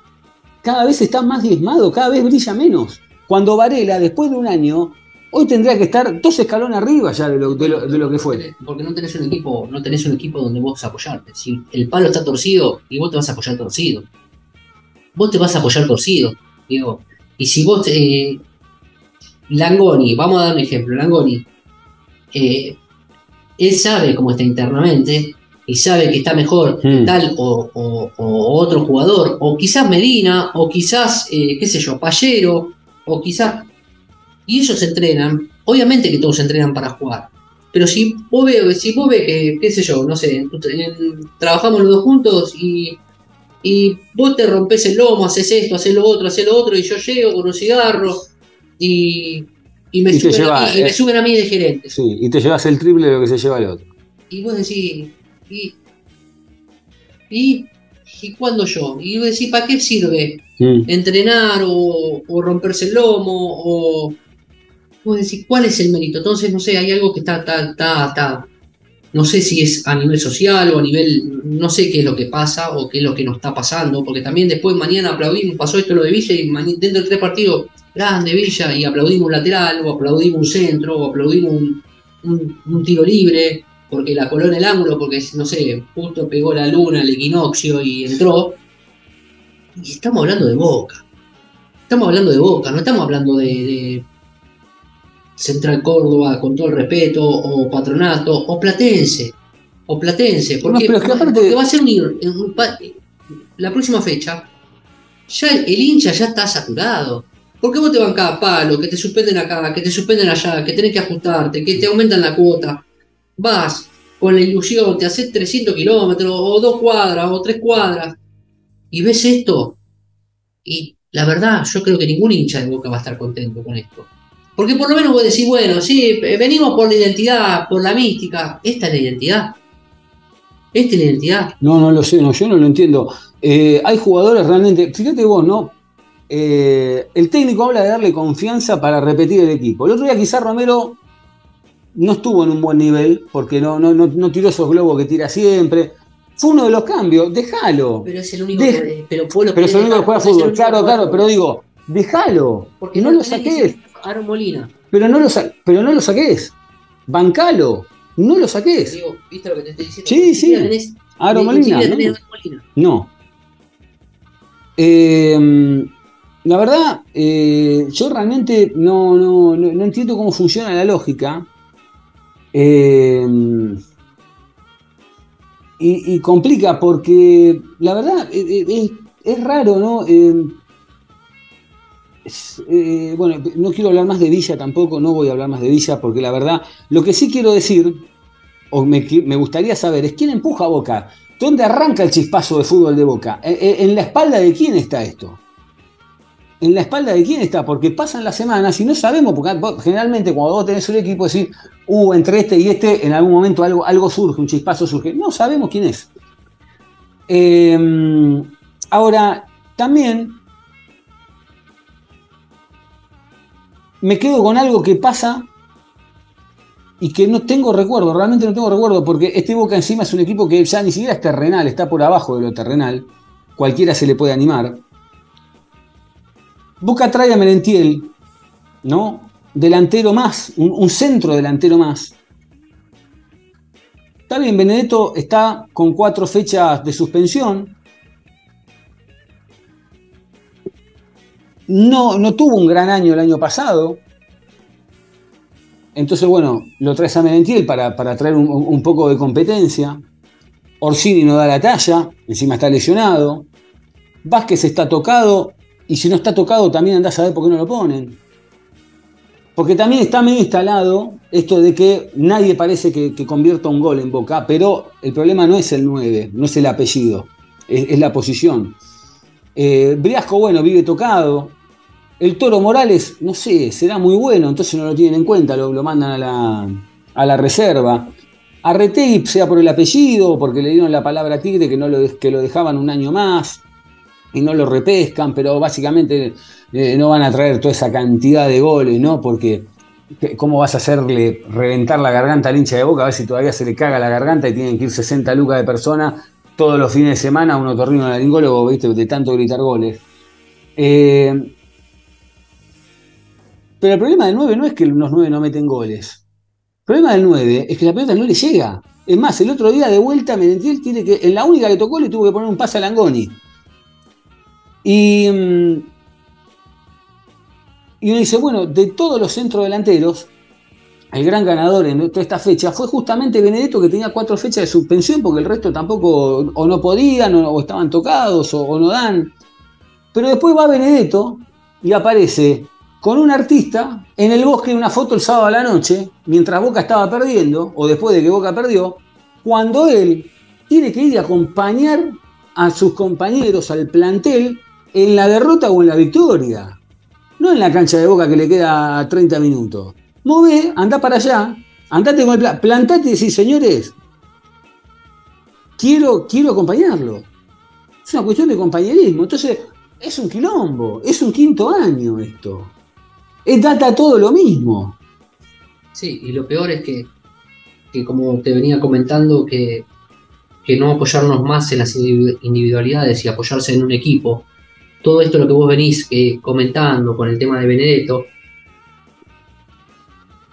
cada vez está más diezmado, cada vez brilla menos. Cuando Varela, después de un año, hoy tendría que estar dos escalones arriba ya de lo, de lo- que fue. Porque no tenés un equipo, no tenés un equipo donde vos apoyarte. Si el palo está torcido, y vos te vas a apoyar torcido. Vos te vas a apoyar torcido, digo. Y si vos eh, Langoni, vamos a dar un ejemplo, Langoni, eh, él sabe cómo está internamente y sabe que está mejor Mm. tal o, o- o otro jugador, o quizás Medina, o quizás, eh, qué sé yo, Pallero, o quizás. Y ellos entrenan, obviamente que todos entrenan para jugar. Pero si vos ves, si vos ves que, qué sé yo, no sé, en- trabajamos los dos juntos y, y vos te rompes el lomo, haces esto, haces lo otro, haces lo otro, y yo llego con un cigarro y, y, me, Y te suben lleva, a mí, y me eh. suben a mí de gerente. Sí, y te llevas el triple de lo que se lleva el otro. Y vos decís, ¿y, y, y cuándo yo? Y vos decís, ¿para qué sirve Mm. entrenar o, o romperse el lomo? O vos decís, ¿cuál es el mérito? Entonces, no sé, hay algo que está, está, está, está- no sé si es a nivel social o a nivel, no sé qué es lo que pasa o qué es lo que nos está pasando, porque también después mañana aplaudimos, pasó esto lo de Villa y dentro de tres partidos, grande Villa, y aplaudimos un lateral, o aplaudimos un centro, o aplaudimos un, un- un tiro libre, porque la coló en el ángulo, porque no sé, justo pegó la luna, el equinoccio y entró. Y estamos hablando de Boca. Estamos hablando de Boca, no estamos hablando de, de Central Córdoba, con todo el respeto, o Patronato, o Platense. O Platense, porque, No, pero porque va a ser un, un la próxima fecha. Ya el, el hincha ya está saturado. ¿Por qué vos te van cada palo, que te suspenden acá, que te suspenden allá, que tenés que ajustarte, que te aumentan la cuota? Vas con la ilusión, te haces 300 kilómetros, o dos cuadras, o tres cuadras, y ves esto, y la verdad, yo creo que ningún hincha de Boca va a estar contento con esto. Porque por lo menos vos decís, bueno, sí, eh, venimos por la identidad, por la mística. Esta es la identidad. Esta es la identidad. No, no lo sé, no, yo no lo entiendo. Eh, hay jugadores realmente, fíjate vos, ¿no? Eh, el técnico habla de darle confianza para repetir el equipo. El otro día quizás Romero no estuvo en un buen nivel porque no, no, no, no tiró esos globos que tira siempre. Fue uno de los cambios, déjalo. Pero es el único Deja- que. Pero, Pero es el único que juega fútbol, claro, claro, pero digo, déjalo. Porque no lo saques, Aaron Molina. pero no lo, sa- pero no lo saques. Bancalo, no lo saques. Digo, ¿viste lo que te estoy diciendo? Sí, sí. tenés- Aro ni Molina, ¿no? Aaron. No. Eh, la verdad, eh, yo realmente no, no, no- entiendo cómo funciona la lógica. Eh, y, complica porque la verdad eh, es, es raro, ¿no? Bueno, no quiero hablar más de Villa tampoco, no voy a hablar más de Villa porque la verdad, lo que sí quiero decir, o me, me gustaría saber, es quién empuja a Boca. ¿Dónde arranca el chispazo de fútbol de Boca? ¿En, en- en la espalda de quién está esto? ¿En la espalda de quién está? Porque pasan las semanas y no sabemos, porque generalmente cuando vos tenés un equipo decís, uh, entre este y este en algún momento algo, surge, un chispazo surge. No sabemos quién es. Eh, ahora, también me quedo con algo que pasa y que no tengo recuerdo, realmente no tengo recuerdo, porque este Boca encima es un equipo que ya ni siquiera es terrenal, está por abajo de lo terrenal, cualquiera se le puede animar. Boca trae a Merentiel, ¿no? delantero más, un, centro delantero más. Está bien, Benedetto está con cuatro fechas de suspensión. No, no tuvo un gran año el año pasado. Entonces, bueno, lo traes a Menentiel para, para traer un, un poco de competencia. Orsini no da la talla, encima está lesionado. Vázquez está tocado, y si no está tocado también andás a ver por qué no lo ponen. Porque también está medio instalado esto de que nadie parece que, convierta un gol en Boca, pero el problema no es el 9, no es el apellido, es, la posición. Eh, Briasco, bueno, vive tocado. El Toro Morales, no sé, será muy bueno, entonces no lo tienen en cuenta, lo, lo mandan a la, a la reserva. Arretegui, sea por el apellido, porque le dieron la palabra tigre que, no lo, que lo dejaban un año más y no lo repescan, pero básicamente eh, no van a traer toda esa cantidad de goles, ¿no? Porque ¿cómo vas a hacerle reventar la garganta al hincha de boca? A ver si todavía se le caga la garganta y tienen que ir 60 lucas de personas todos los fines de semana a un otorrino laringólogo, ¿viste? De tanto gritar goles. Eh, pero el problema del 9 no es que los 9 no meten goles. El problema del 9 es que la pelota no le llega. Es más, el otro día de vuelta Menentiel tiene que, en la única que tocó le tuvo que poner un pase a Langoni. Y, mm, y uno dice, bueno, de todos los centros delanteros, el gran ganador en toda esta fecha fue justamente Benedetto que tenía cuatro fechas de suspensión porque el resto tampoco o no podían o, estaban tocados o, o no dan. Pero después va Benedetto y aparece con un artista en el bosque una foto el sábado a la noche, mientras Boca estaba perdiendo, o después de que Boca perdió, cuando él tiene que ir a acompañar a sus compañeros, al plantel, en la derrota o en la victoria. No en la cancha de Boca que le queda 30 minutos. Move, anda para allá, andate con el plan, plantate y decís, señores, quiero, quiero acompañarlo. Es una cuestión de compañerismo. Entonces, es un quilombo, es un quinto año esto. Es data todo lo mismo. Sí, y lo peor es que, que como te venía comentando, que, que no apoyarnos más en las individu- individualidades y apoyarse en un equipo. Todo esto lo que vos venís eh, comentando con el tema de Benedetto,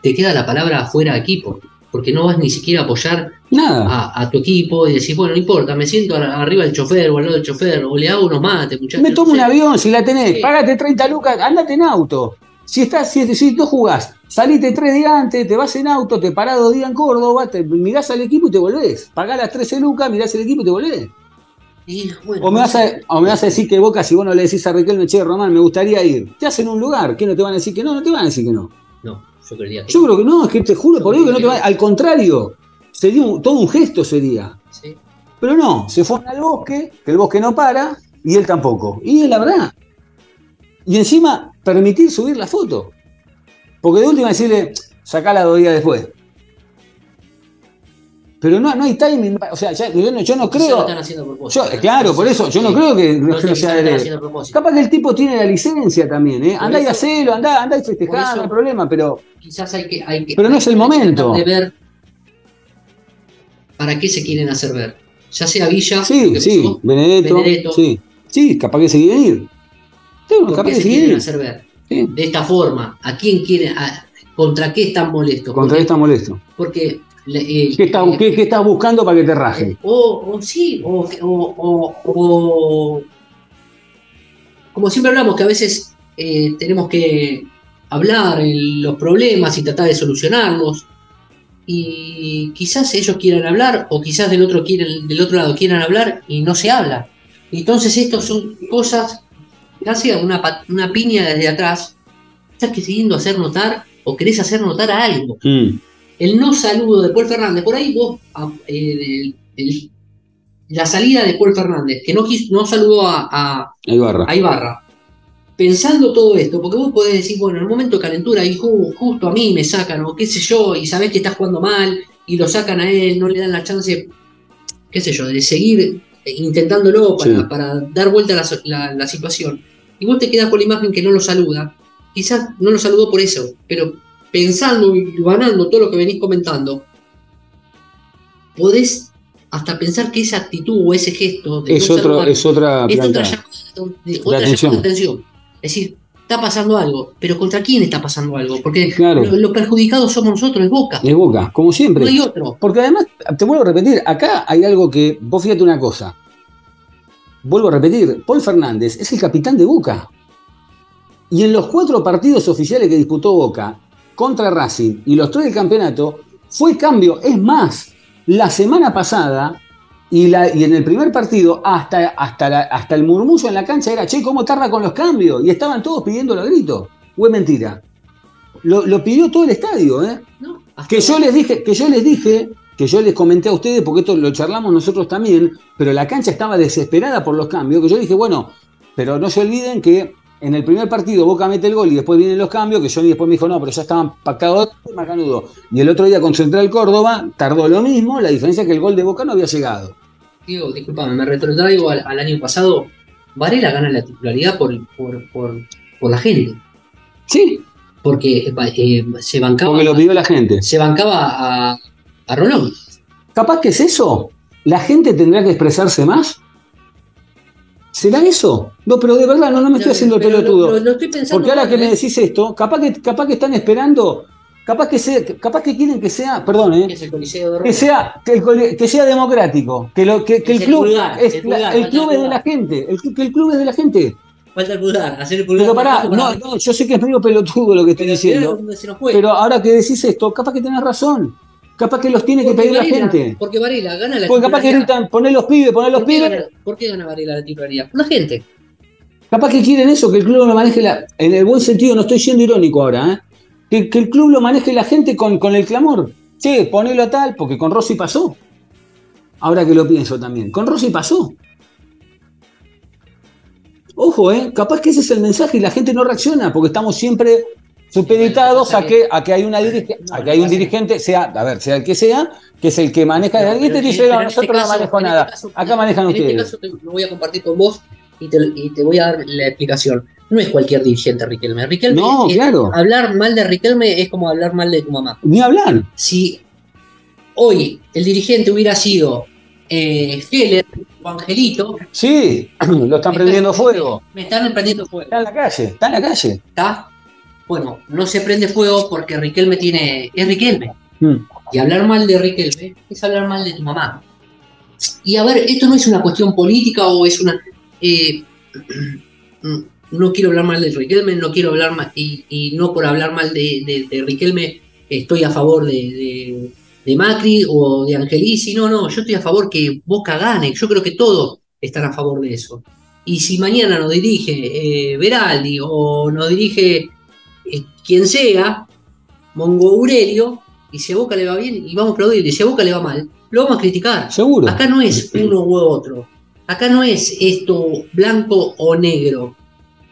te queda la palabra afuera equipo, porque no vas ni siquiera a apoyar Nada. a, a tu equipo y decir, bueno, no importa, me siento arriba del chofer o al lado del chofer, o le hago unos mates, muchachos. Me tomo no un sé. avión si la tenés, Sí. pagate 30 lucas, andate en auto. Si estás, si, si tú jugás, salite tres días antes, te vas en auto, te parás dos días en Córdoba, te, mirás al equipo y te volvés. Pagás las 13 lucas, mirás el equipo y te volvés. Y, bueno, O me, vas a, o me vas a decir que Boca, si vos no le decís a Riquelme, che, Román, me gustaría ir. Te hacen un lugar, ¿qué no te van a decir que no? No te van a decir que no. No, yo creería que Yo creo que no, es que te juro por Dios que no te van Al contrario, sería un- todo un gesto sería. sí. Pero no, se fueron al bosque, que el bosque no para, y él tampoco. Y es la verdad. Y encima, permitir subir la foto. Porque de última decirle, sacala dos días después. Pero no, no hay timing. O sea, ya- yo, no, yo no Quizá lo creo. están haciendo propósito. Yo, claro, por eso, yo no creo que no, sea están de-. Capaz que el tipo tiene la licencia también, ¿eh? Por Andá y hacelo, andá, andá y festejá, por no hay problema, pero. Quizás hay que, hay que- Pero no hay es el momento. de ver para qué se quieren hacer ver. Ya sea Villa, Sí, sí, pasó, Benedetto. Benedetto. Sí, sí, capaz que se quieren ir. Sí, ¿por capaz que se quieren ir. hacer ver? Sí. De esta forma, ¿a quién quieren, a- contra qué están molestos? Contra porque, qué está molesto. porque eh, ¿Qué, está- eh, qué- qué estás buscando para que te rajen? eh, o, o sí, o, o- o- como siempre hablamos, que a veces eh, tenemos que hablar en los problemas y tratar de solucionarlos. Y quizás ellos quieran hablar, o quizás del otro, quieren, del otro lado quieran hablar y no se habla. Entonces, estas son cosas que hace una, una piña desde atrás. Estás queriendo hacer notar o querés hacer notar a algo Mm, el no saludo de Paul Fernández, por ahí vos, a- eh, el- el- la salida de Paul Fernández, que no, quis- no saludó a, a- Ibarra, pensando todo esto, porque vos podés decir, bueno, en un momento de calentura, y ju- justo a mí me sacan, o qué sé yo, y sabés que está jugando mal, y lo sacan a él, no le dan la chance, qué sé yo, de seguir intentándolo para, Sí. para dar vuelta a la, la- la situación. Y vos te quedás con la imagen que no lo saluda. Quizás no lo saludó por eso, pero pensando y ganando todo lo que venís comentando, podés hasta pensar que esa actitud o ese gesto de Es, no otro, es otra es otra llamada de, otra atención. llamada de atención. Es decir, está pasando algo, pero ¿contra quién está pasando algo? Porque Claro. los lo perjudicados somos nosotros, es Boca. Es Boca, como siempre. No hay otro. Porque además, te vuelvo a repetir, acá hay algo que, vos fíjate una cosa, vuelvo a repetir, Paul Fernández es el capitán de Boca. Y en los cuatro partidos oficiales que disputó Boca contra Racing y los tres del campeonato, fue cambio. Es más, la semana pasada y, la- y en el primer partido, hasta, hasta, la- hasta el murmullo en la cancha era, che, ¿cómo tarda con los cambios? Y estaban todos pidiéndolo a grito. ¿O es mentira? Lo, lo pidió todo el estadio, ¿eh? Que yo les dije, que yo les dije, que yo les comenté a ustedes, porque esto lo charlamos nosotros también, pero la cancha estaba desesperada por los cambios, que yo dije, bueno, pero no se olviden que en el primer partido Boca mete el gol y después vienen los cambios, que Johnny después me dijo, no, pero ya estaban pactados macanudo. Y el otro día con Central Córdoba tardó lo mismo, la diferencia es que el gol de Boca no había llegado. Digo, disculpame, me retrotraigo al, al año pasado. Varela gana la titularidad por, por, por, por la gente. Sí, Porque eh, eh, se bancaba, porque lo pidió la gente. se bancaba a, a Rolón. Capaz que es eso. ¿La gente tendrá que expresarse más? ¿Será eso? No, pero de verdad, no, no me estoy haciendo el pelotudo. Lo, lo- lo estoy pensando. Porque ahora que me ¿eh? decís esto, capaz que, capaz que están esperando, capaz que, sea, capaz que quieren que sea, perdón, Que eh, es el Coliseo de que sea, que, el que sea democrático, que, lo, que, el el club, pulgar, es el pulgar, club es de la gente, el, que el club es de la gente. Falta el pulgar, hacer el pulgar. Pero pará, para- no, no, yo sé que es medio pelotudo lo que estoy Pero diciendo, pero ahora que decís esto, capaz que tenés razón, capaz que los tiene que pedir la gente. Porque Varela gana la Porque capaz que gritan, poner los pibes, poner los ¿Por qué, pibes. gana, ¿Por qué gana Varela la titularidad? Por la gente. Capaz que quieren eso, que el club lo maneje la- en el buen sentido, no estoy siendo irónico ahora, ¿eh? que, que el club lo maneje la gente con, con el clamor. Che, ponelo a tal, porque con Rossi pasó. Ahora que lo pienso también, con Rossi pasó. Ojo, ¿eh? capaz que ese es el mensaje y la gente no reacciona, porque estamos siempre supeditados a que, a que hay una dirige- a que hay un dirigente, sea, a ver, sea el que sea, que es el que maneja y te en- dice, pero no, en este nosotros no manejo en este nada. Acá manejan en ustedes. este caso lo voy a compartir con vos y te, y te voy a dar la explicación. No es cualquier dirigente Riquelme. Riquelme No, es- claro. hablar mal de Riquelme es como hablar mal de tu mamá. Ni hablar. Si hoy el dirigente hubiera sido eh, Heller o Angelito, Sí, lo están prendiendo fuego. Me están prendiendo fuego. Está en la calle, está en la calle. ¿Está? Bueno, no se prende fuego porque Riquelme tiene. Es Riquelme. Mm. Y hablar mal de Riquelme es hablar mal de tu mamá. Y a ver, esto no es una cuestión política o es una. eh, no quiero hablar mal de Riquelme, no quiero hablar mal. Y, y no por hablar mal de, de- de Riquelme estoy a favor de, de- de Macri o de Angelici. No, no, yo estoy a favor que Boca gane. Yo creo que todos están a favor de eso. Y si mañana nos dirige eh, Veraldi o nos dirige eh, quien sea, Mongo Aurelio, y si a Boca le va bien, y vamos a aplaudir, y si a Boca le va mal, lo vamos a criticar. Seguro. Acá no es uno u otro. Acá no es esto blanco o negro.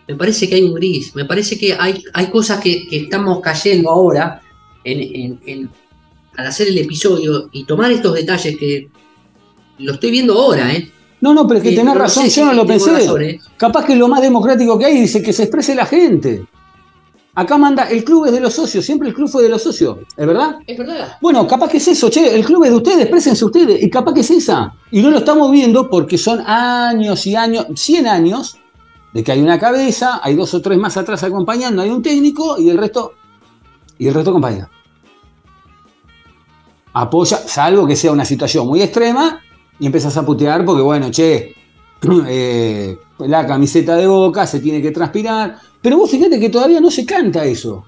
Me parece que hay un gris. Me parece que hay, hay cosas que, que estamos cayendo ahora en, en- en- al hacer el episodio y tomar estos detalles que lo estoy viendo ahora, ¿eh? No, no, pero es que Eh, tenés no razón, yo no lo pensé. razón, ¿eh? Capaz que lo más democrático que hay dice que se exprese la gente. Acá manda, el club es de los socios, siempre el club fue de los socios, ¿es verdad? Es verdad. Bueno, capaz que es eso, che, el club es de ustedes, exprésense ustedes, y capaz que es esa. Y no lo estamos viendo porque son años y años, 100 años, de que hay una cabeza, hay dos o tres más atrás acompañando, hay un técnico y el resto, y el resto acompaña. Apoya, salvo que sea una situación muy extrema, y empiezas a putear porque, bueno, che, eh, la camiseta de boca se tiene que transpirar. Pero vos fíjate que todavía no se canta eso.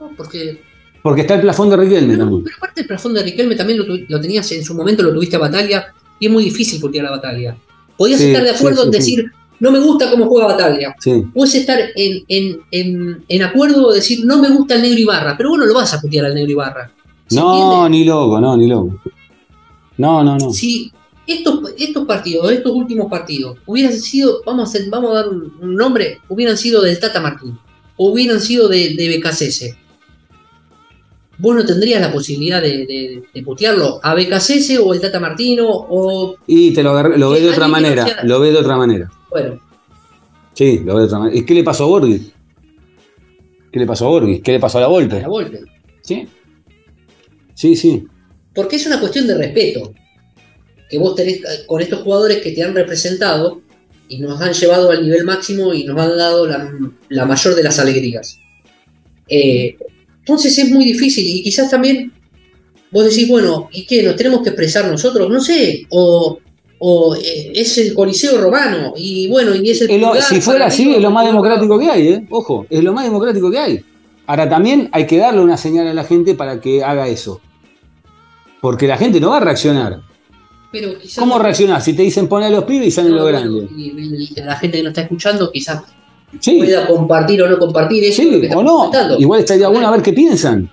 No, Porque Porque está el plafón de Riquelme Pero, también. pero aparte el plafón de Riquelme también lo, lo tenías en su momento, lo tuviste a Batalla, y es muy difícil putear a Batalla. Podías Sí, estar de acuerdo sí, en sí, decir, no me gusta cómo juega Batalla. Sí. Puedes estar en, en, en, en acuerdo de decir, no me gusta el negro Ibarra, pero vos no lo vas a putear al negro Ibarra. ¿Se No, entiende? ni loco, no, ni loco. No, no, no. Si estos, estos partidos, estos últimos partidos, hubieran sido, vamos a, vamos a dar un, un nombre, hubieran sido del Tata Martín, o hubieran sido de, de BKCS, vos no tendrías la posibilidad de, de, de putearlo a BKCS o el Tata Martino, o, Y te lo, agarré- lo ves de otra manera, sea- lo ves de otra manera. bueno, Sí, lo ves de otra manera. ¿Y qué le pasó a Borghi? ¿Qué le pasó a Borghi? ¿Qué le pasó a la a Volpe? la Volpe. Sí. Sí, sí. Porque es una cuestión de respeto. Que vos tenés eh, con estos jugadores que te han representado, y nos han llevado al nivel máximo y nos han dado la, la mayor de las alegrías. Eh, entonces es muy difícil y quizás también vos decís, bueno, ¿y qué? ¿Nos tenemos que expresar nosotros? No sé, o, o, eh, es el Coliseo Romano y bueno, y es el... Es lo- si fuera así, es lo más democrático que hay, ¿eh? Ojo, es lo más democrático que hay. Ahora también hay que darle una señal a la gente para que haga eso. Porque la gente no va a reaccionar. Pero quizás ¿Cómo reaccionar? Si te dicen poner a los pibes y salen No, lo bueno, grande. y- la gente que nos está escuchando quizás Sí, pueda compartir o no compartir eso sí, que o no. comentando. Igual estaría bueno a ver qué piensan.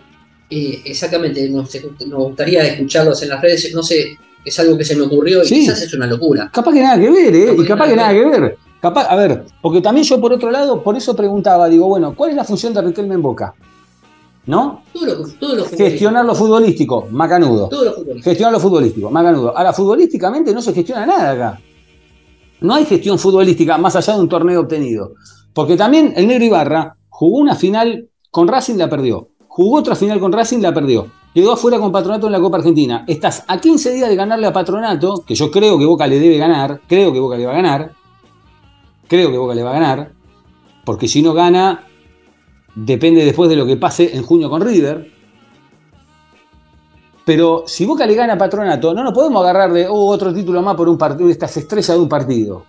Eh, exactamente, nos, nos gustaría escucharlos en las redes, no sé, es algo que se me ocurrió y Sí. quizás es una locura. Capaz que nada que ver, ¿eh? Capaz Y que capaz que nada nada que ver. Capaz, a ver, porque también yo por otro lado, por eso preguntaba, digo, bueno, ¿cuál es la función de Riquelme en Boca? ¿No? Todo lo, todo lo Gestionar lo futbolístico, macanudo. Todo lo futbolístico. Gestionar lo futbolístico, macanudo. Ahora, futbolísticamente no se gestiona nada acá. No hay gestión futbolística más allá de un torneo obtenido. Porque también el Negro Ibarra jugó una final con Racing, la perdió. Jugó otra final con Racing, la perdió. Quedó afuera con Patronato en la Copa Argentina. Estás a 15 días de ganarle a Patronato, que yo creo que Boca le debe ganar. Creo que Boca le va a ganar. Creo que Boca le va a ganar. Porque si no gana, depende después de lo que pase en junio con River. Pero si Boca le gana a Patronato, no nos podemos agarrar de oh, otro título más por un partido, estas estrellas de un partido.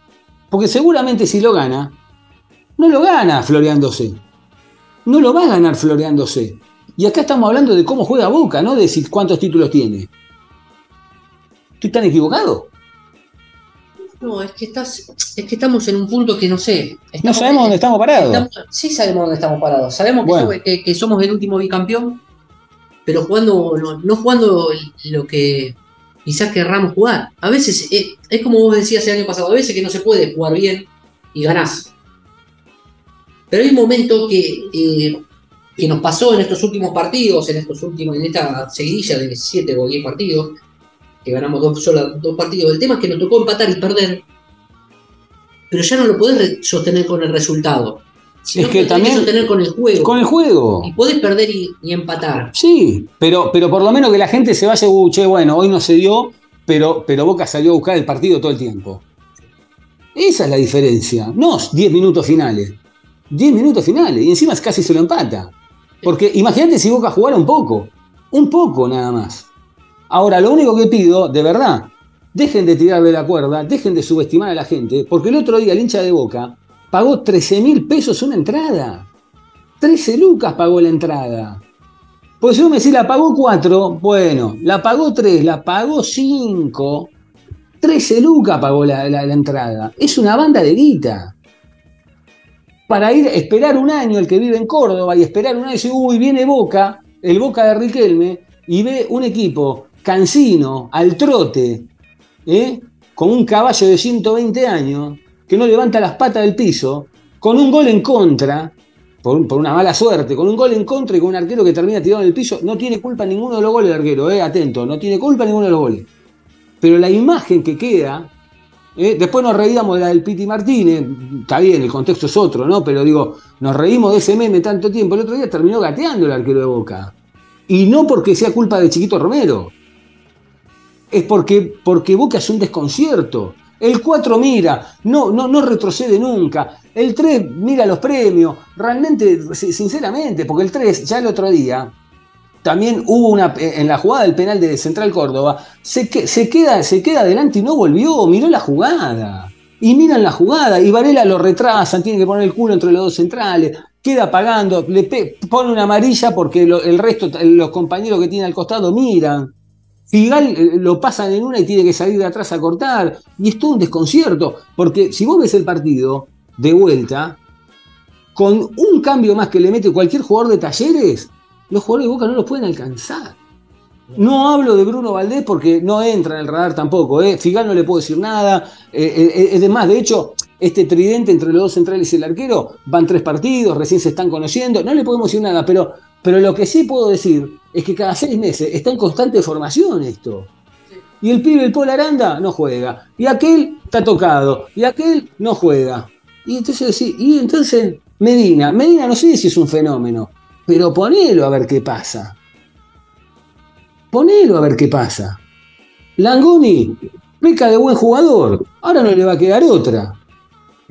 Porque seguramente si lo gana, no lo gana floreándose. No lo va a ganar floreándose. Y acá estamos hablando de cómo juega Boca, no de si- cuántos títulos tiene. ¿Estoy tan equivocado? No, es que estás, es que estamos en un punto que no sé. No sabemos dónde estamos parados. estamos- sí sabemos dónde estamos parados. Sabemos que, Bueno. que- que somos el último bicampeón, pero jugando, no, no jugando lo que quizás querramos jugar. A veces, eh, es como vos decías el año pasado, a veces que no se puede jugar bien y ganás. Pero hay un momento que, eh, que nos pasó en estos últimos partidos, en estos últimos, en esta seguidilla de 7 o 10 partidos, que ganamos dos, solo dos partidos. El tema es que nos tocó empatar y perder, pero ya no lo podés sostener con el resultado. Sino Es que también- sostener con el juego. Con el juego. Y podés perder y, y empatar. Sí, pero, pero por lo menos que la gente se vaya, "Uh, che, bueno, hoy no se dio, pero, pero Boca salió a buscar el partido todo el tiempo. Esa es la diferencia. No 10 minutos finales. 10 minutos finales. Y encima casi se lo empata. Porque imagínate si Boca jugara un poco. Un poco nada más. Ahora, lo único que pido, de verdad, dejen de tirar de la cuerda, dejen de subestimar a la gente, porque el otro día el hincha de Boca pagó 13 mil pesos una entrada. 13 lucas pagó la entrada. Pues si vos me decís, la pagó 4, bueno, la pagó 3, la pagó 5, 13 lucas pagó la entrada. Es una banda de guita. Para ir, esperar un año el que vive en Córdoba y esperar un año y decir, uy, viene Boca, el Boca de Riquelme, y ve un equipo cansino, al trote, ¿eh? con un caballo de 120 años, que no levanta las patas del piso, con un gol en contra, por, por una mala suerte, con un gol en contra y con un arquero que termina tirado en el piso, no tiene culpa ninguno de los goles el arquero, eh, atento, no tiene culpa ninguno de los goles. Pero la imagen que queda, eh, después nos reíamos de la del Piti Martínez, está bien, el contexto es otro, ¿no? Pero digo, nos reímos de ese meme tanto tiempo, el otro día terminó gateando el arquero de Boca. Y no porque sea culpa de Chiquito Romero, es porque, porque Boca es un desconcierto. El 4 mira, no, no, no retrocede nunca. El 3 mira los premios. Realmente, si- sinceramente, porque el 3 ya el otro día también hubo una, en la jugada del penal de Central Córdoba, se, se, queda, se queda adelante y no volvió, miró la jugada. Y miran la jugada, y Varela lo retrasan, tiene que poner el culo entre los dos centrales, queda pagando, le pone una amarilla porque el resto, los compañeros que tiene al costado miran. Figal eh, lo pasan en una y tiene que salir de atrás a cortar. Y es todo un desconcierto. Porque si vos ves el partido de vuelta, con un cambio más que le mete cualquier jugador de talleres, los jugadores de Boca no los pueden alcanzar. No hablo de Bruno Valdés porque no entra en el radar tampoco. ¿eh? Figal no le puedo decir nada. Eh, eh, es demás, de hecho, este tridente entre los dos centrales y el arquero van tres partidos, recién se están conociendo. No le podemos decir nada, pero, pero lo que sí puedo decir es que cada seis meses está en constante formación esto. Y el pibe, el Paul Aranda, no juega. Y aquel está tocado. Y aquel no juega. Y entonces, sí, y entonces Medina. Medina no sé si es un fenómeno, pero ponelo a ver qué pasa. Ponelo a ver qué pasa. Langoni, peca de buen jugador. Ahora no le va a quedar otra.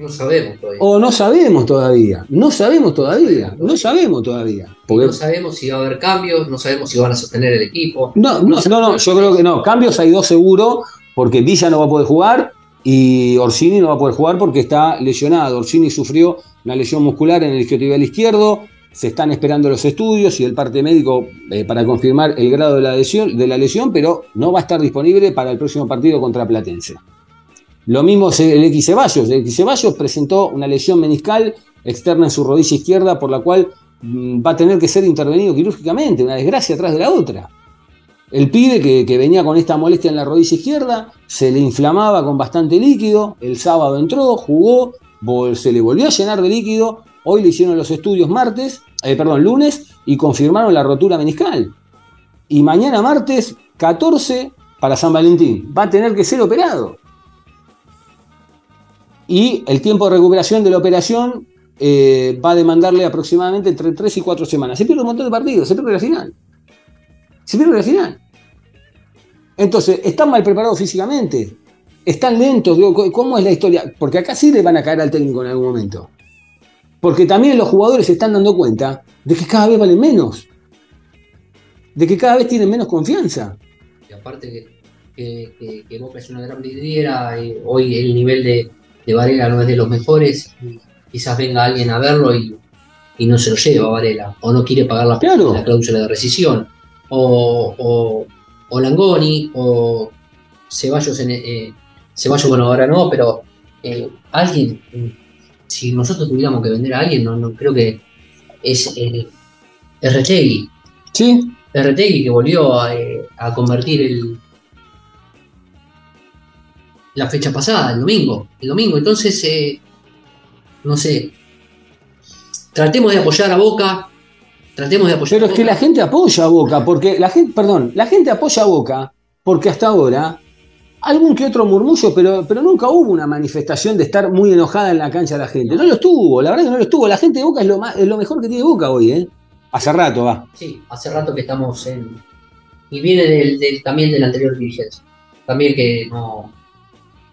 No sabemos todavía. O no sabemos todavía. No sabemos todavía. No sabemos todavía. Porque no sabemos si va a haber cambios, no sabemos si van a sostener el equipo. No, no, no, no, yo creo que no. Cambios hay dos seguro, porque Villa no va a poder jugar y Orsini no va a poder jugar porque está lesionado. Orsini sufrió una lesión muscular en el isquiotibial izquierdo. Se están esperando los estudios y el parte médico eh, para confirmar el grado de la, lesión, de la lesión, pero no va a estar disponible para el próximo partido contra Platense. Lo mismo el X Ceballos. El X Ceballos presentó una lesión meniscal externa en su rodilla izquierda, por la cual mm, va a tener que ser intervenido quirúrgicamente, una desgracia atrás de la otra. El pibe que, venía con esta molestia en la rodilla izquierda, se le inflamaba con bastante líquido, el sábado entró, jugó, se le volvió a llenar de líquido, hoy le hicieron los estudios martes, eh, perdón, lunes, y confirmaron la rotura meniscal. Y mañana martes 14 para San Valentín, va a tener que ser operado. Y el tiempo de recuperación de la operación eh, va a demandarle aproximadamente entre 3 y 4 semanas. Se pierde un montón de partidos, se pierde la final. Se pierde la final. Entonces, están mal preparados físicamente. Están lentos. Digo, ¿cómo- ¿Cómo es la historia? Porque acá sí le van a caer al técnico en algún momento. Porque también los jugadores se están dando cuenta de que cada vez valen menos. De que cada vez tienen menos confianza. Y aparte que, que, que- que Boca es una gran vidriera, eh, hoy el nivel de, Varela no es de los mejores, quizás venga alguien a verlo y, y no se lo lleva a Varela, o no quiere pagar la, Claro. la cláusula de rescisión, o, o, o Langoni, o Ceballos, en, eh, Ceballos, bueno, ahora no, pero eh, alguien, si nosotros tuviéramos que vender a alguien, no, no creo que es eh, es Retegui. ¿Sí? Retegui que volvió a, eh, a convertir el la fecha pasada, el domingo. El domingo, entonces, eh, no sé. Tratemos de apoyar a Boca. Tratemos de apoyar Pero a es que Boca. la gente apoya a Boca, porque la gente, perdón, la gente apoya a Boca, porque hasta ahora algún que otro murmullo, pero, pero nunca hubo una manifestación de estar muy enojada en la cancha la gente. No lo estuvo, la verdad que no lo estuvo. La gente de Boca es lo, más, es lo mejor que tiene Boca hoy, ¿eh? Hace rato va. Sí, hace rato que estamos en. Y viene del, del- también de la anterior dirigencia. También que no.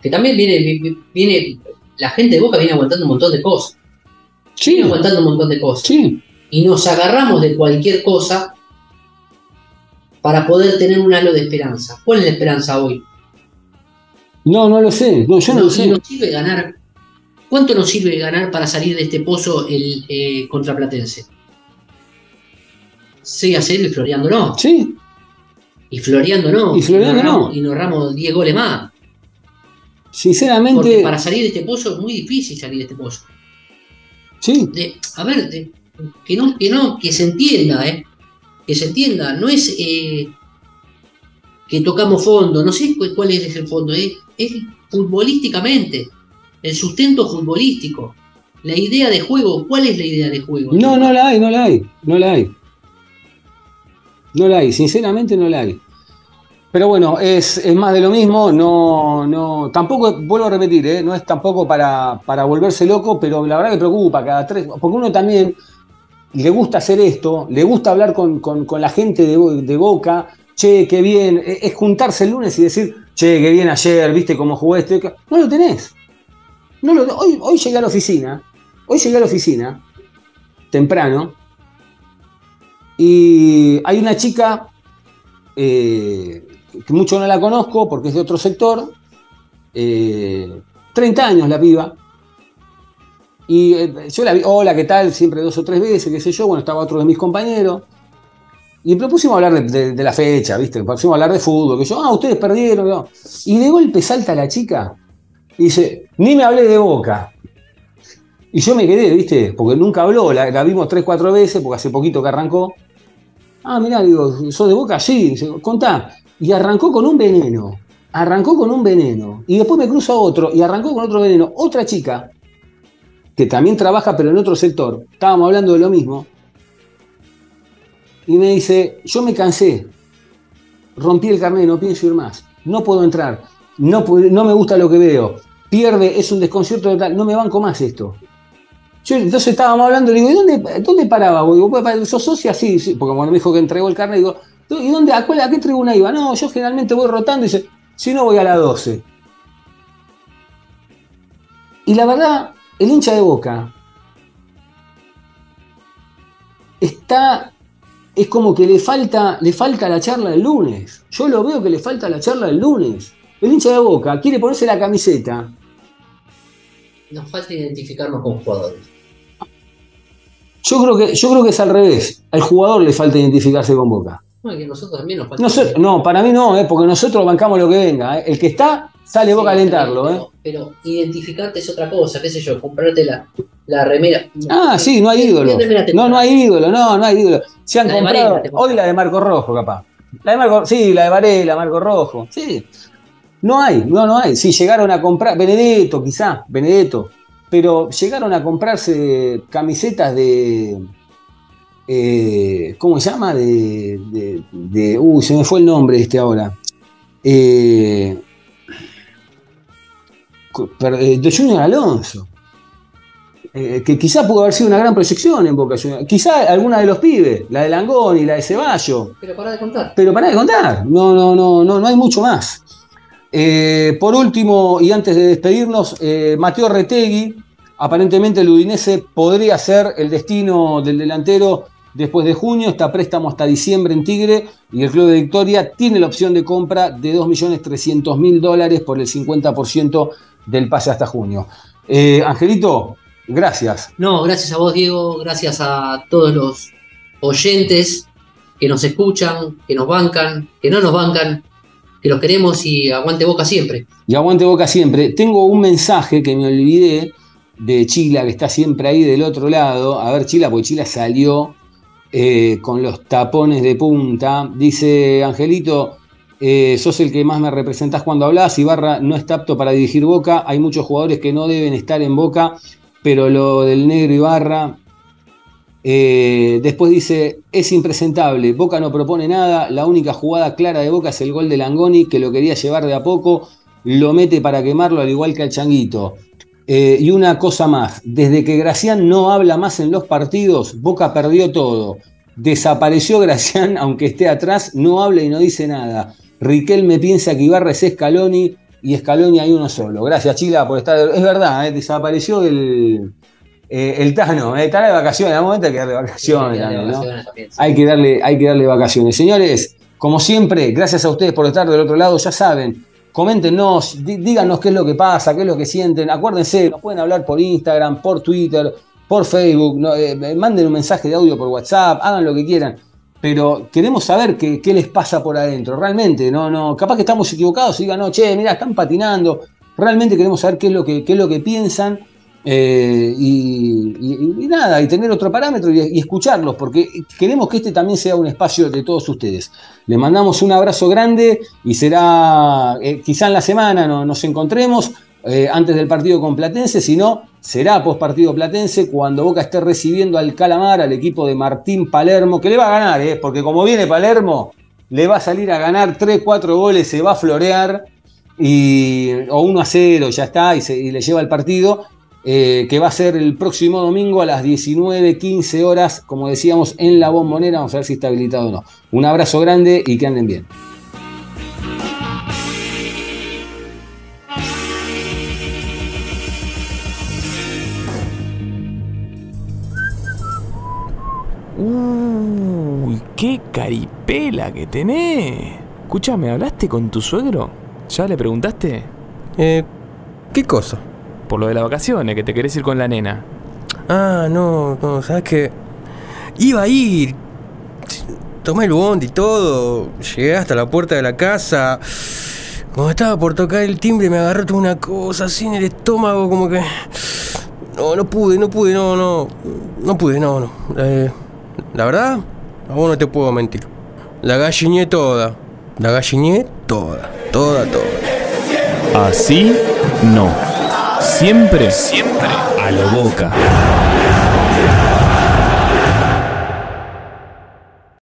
Que también viene, vi- viene. La gente de Boca viene aguantando un montón de cosas. Sí, Viene aguantando un montón de cosas. sí. y nos agarramos de cualquier cosa para poder tener un halo de esperanza. ¿Cuál es la esperanza hoy? No, no lo sé. No, yo no lo sé. nos sirve ganar. ¿Cuánto nos sirve ganar para salir de este pozo el eh, contra Platense? 6 a 0 y Floreando no. Sí, Y Floreando no. Y Floreando nos no. Y nos ahorramos 10 goles más. Porque sinceramente. para salir de este pozo es muy difícil salir de este pozo. Sí, de- a ver, de- que no, que no, que se entienda, ¿eh? Que se entienda, no es eh, que tocamos fondo, no sé cu- cuál es el fondo, es futbolísticamente, el sustento futbolístico, la idea de juego, ¿cuál es la idea de juego? No, no la hay, no la hay, no la hay. No la hay, sinceramente no la hay. Pero bueno, es, es más de lo mismo, no, no, tampoco, vuelvo a repetir, ¿eh? no es tampoco para, para volverse loco, pero la verdad que preocupa cada tres, porque uno también le gusta hacer esto, le gusta hablar con, con- la gente de, de Boca, che, qué bien, es, es juntarse el lunes y decir, che, qué bien ayer, viste cómo jugué este, no lo tenés. No lo, hoy, hoy llegué a la oficina, hoy llegué a la oficina, temprano, y hay una chica eh, que mucho no la conozco porque es de otro sector, eh, 30 años la piba, y eh, yo la vi, hola, ¿qué tal? Siempre dos o tres veces, qué sé yo, bueno, estaba otro de mis compañeros, y propusimos hablar de, de- de la fecha, ¿viste? Propusimos hablar de fútbol, que yo, ah, ustedes perdieron, ¿no? y de golpe salta la chica y dice, ni me hablé de boca. Y yo me quedé, ¿viste? Porque nunca habló, la, la vimos tres, cuatro veces, porque hace poquito que arrancó. Ah, mirá, digo, ¿sos de boca? Sí, dice, contá. Y arrancó con un veneno. Arrancó con un veneno. Y después me cruzo otro y arrancó con otro veneno. Otra chica, que también trabaja pero en otro sector, estábamos hablando de lo mismo. Y me dice, yo me cansé. Rompí el carnet, no pienso ir más. No puedo entrar. No, no me gusta lo que veo. Pierde, es un desconcierto total. No me banco más esto. Yo, entonces estábamos hablando, le digo, ¿y dónde, dónde paraba? Digo, "Pa- ¿sos socia? Sí, sí, porque cuando me dijo que entregó el carnet, digo, ¿y dónde, a, cuál- a qué tribuna iba? No, yo generalmente voy rotando y dice, si no voy a la 12. Y la verdad, el hincha de Boca está, es como que le falta, le falta la charla del lunes. Yo lo veo que le falta la charla del lunes. El hincha de Boca quiere ponerse la camiseta. Nos falta identificarnos con jugadores. Yo creo que, yo creo que es al revés. Al jugador le falta identificarse con Boca. No, que nosotros también nos falta. Nosotros- no, para mí no, eh, porque nosotros bancamos lo que venga. eh. El que está, sale a Sí, alentarlo. eh. pero, pero identificarte es otra cosa, qué sé yo, comprarte la, la remera. Ah, sí, no hay ¿Qué- ídolo. No, no hay ídolo, no, no hay ídolo. Se han La comprado. Varela. Hoy la de Marco Rojo, capaz. La de Marco, sí, la de Varela, Marco Rojo. Sí. No hay, no, no hay. Sí, llegaron a comprar. Benedetto, quizá, Benedetto. Pero llegaron a comprarse camisetas de. Eh, ¿Cómo se llama? De, de, de- Uy, se me fue el nombre este ahora. Eh, eh, de Junior Alonso. Eh, que quizá pudo haber sido una gran proyección en Boca Juniors. Quizá alguna de los pibes, la de Langoni, la de Ceballos. Pero para de contar. Pero para de contar, no, no, no, no, no hay mucho más. Eh, por último, y antes de despedirnos, eh, Mateo Retegui, aparentemente el Udinese podría ser el destino del delantero después de junio, está préstamo hasta diciembre en Tigre y el Club de Victoria tiene la opción de compra de 2.300.000 dólares por el 50% del pase hasta junio. Eh, Angelito, gracias. No, gracias a vos, Diego, gracias a todos los oyentes que nos escuchan, que nos bancan, que no nos bancan, que los queremos y aguante boca siempre. Y aguante boca siempre. Tengo un mensaje que me olvidé de Chila, que está siempre ahí del otro lado. A ver, Chila, porque Chila salió eh, con los tapones de punta. Dice Angelito, eh, sos el que más me representás cuando hablas. Ibarra no está apto para dirigir Boca. Hay muchos jugadores que no deben estar en Boca, pero lo del negro Ibarra. eh, después dice, es impresentable, Boca no propone nada, la única jugada clara de Boca es el gol de Langoni, que lo quería llevar de a poco, lo mete para quemarlo al igual que al Changuito. Eh, y una cosa más, desde que Gracián no habla más en los partidos, Boca perdió todo. Desapareció Gracián, aunque esté atrás, no habla y no dice nada. Riquelme piensa que Ibarra es Scaloni y Scaloni hay uno solo. Gracias, Chila, por estar. Es verdad, eh, desapareció el, eh, el Tano. está de vacaciones, algún momento hay que darle vacaciones, ¿no? Hay que, darle, hay que darle vacaciones. Señores, como siempre, gracias a ustedes por estar del otro lado. Ya saben, coméntenos, dí- díganos qué es lo que pasa, qué es lo que sienten. Acuérdense, nos pueden hablar por Instagram, por Twitter, por Facebook. eh, manden un mensaje de audio por WhatsApp, hagan lo que quieran. Pero queremos saber qué, qué les pasa por adentro. Realmente, no, no, capaz que estamos equivocados y digan, no, che, mira, están patinando. Realmente queremos saber qué es lo que, qué es lo que piensan. Eh, y, nada, y tener otro parámetro y, escucharlos, porque queremos que este también sea un espacio de todos ustedes. Les mandamos un abrazo grande y será, eh, quizá en la semana no- nos encontremos eh, antes del partido con Platense, si no, será post partido Platense cuando Boca esté recibiendo al Calamar, al equipo de Martín Palermo, que le va a ganar, eh, porque como viene Palermo, le va a salir a ganar 3, 4 goles, se va a florear y, o 1 a 0, ya está, y le lleva el partido, eh, que va a ser el próximo domingo a las 19.15 horas, como decíamos, en la bombonera. Vamos a ver si está habilitado o no. Un abrazo grande y que anden bien. Uy, qué caripela que tenés. Escúchame, ¿hablaste con tu suegro? ¿Ya le preguntaste? Eh, ¿qué cosa? Por lo de las vacaciones, que te querés ir con la nena. Ah, no, no, ¿sabes qué? Iba a ir. Tomé el bondi y todo. Llegué hasta la puerta de la casa. Cuando estaba por tocar el timbre me agarró toda una cosa así en el estómago, como que... No, no pude, no pude, no, no. No pude, no, no. Eh, la verdad, a vos no te puedo mentir. La galliné toda. La galliné toda. Toda, toda. Así no. Siempre, siempre a lo boca.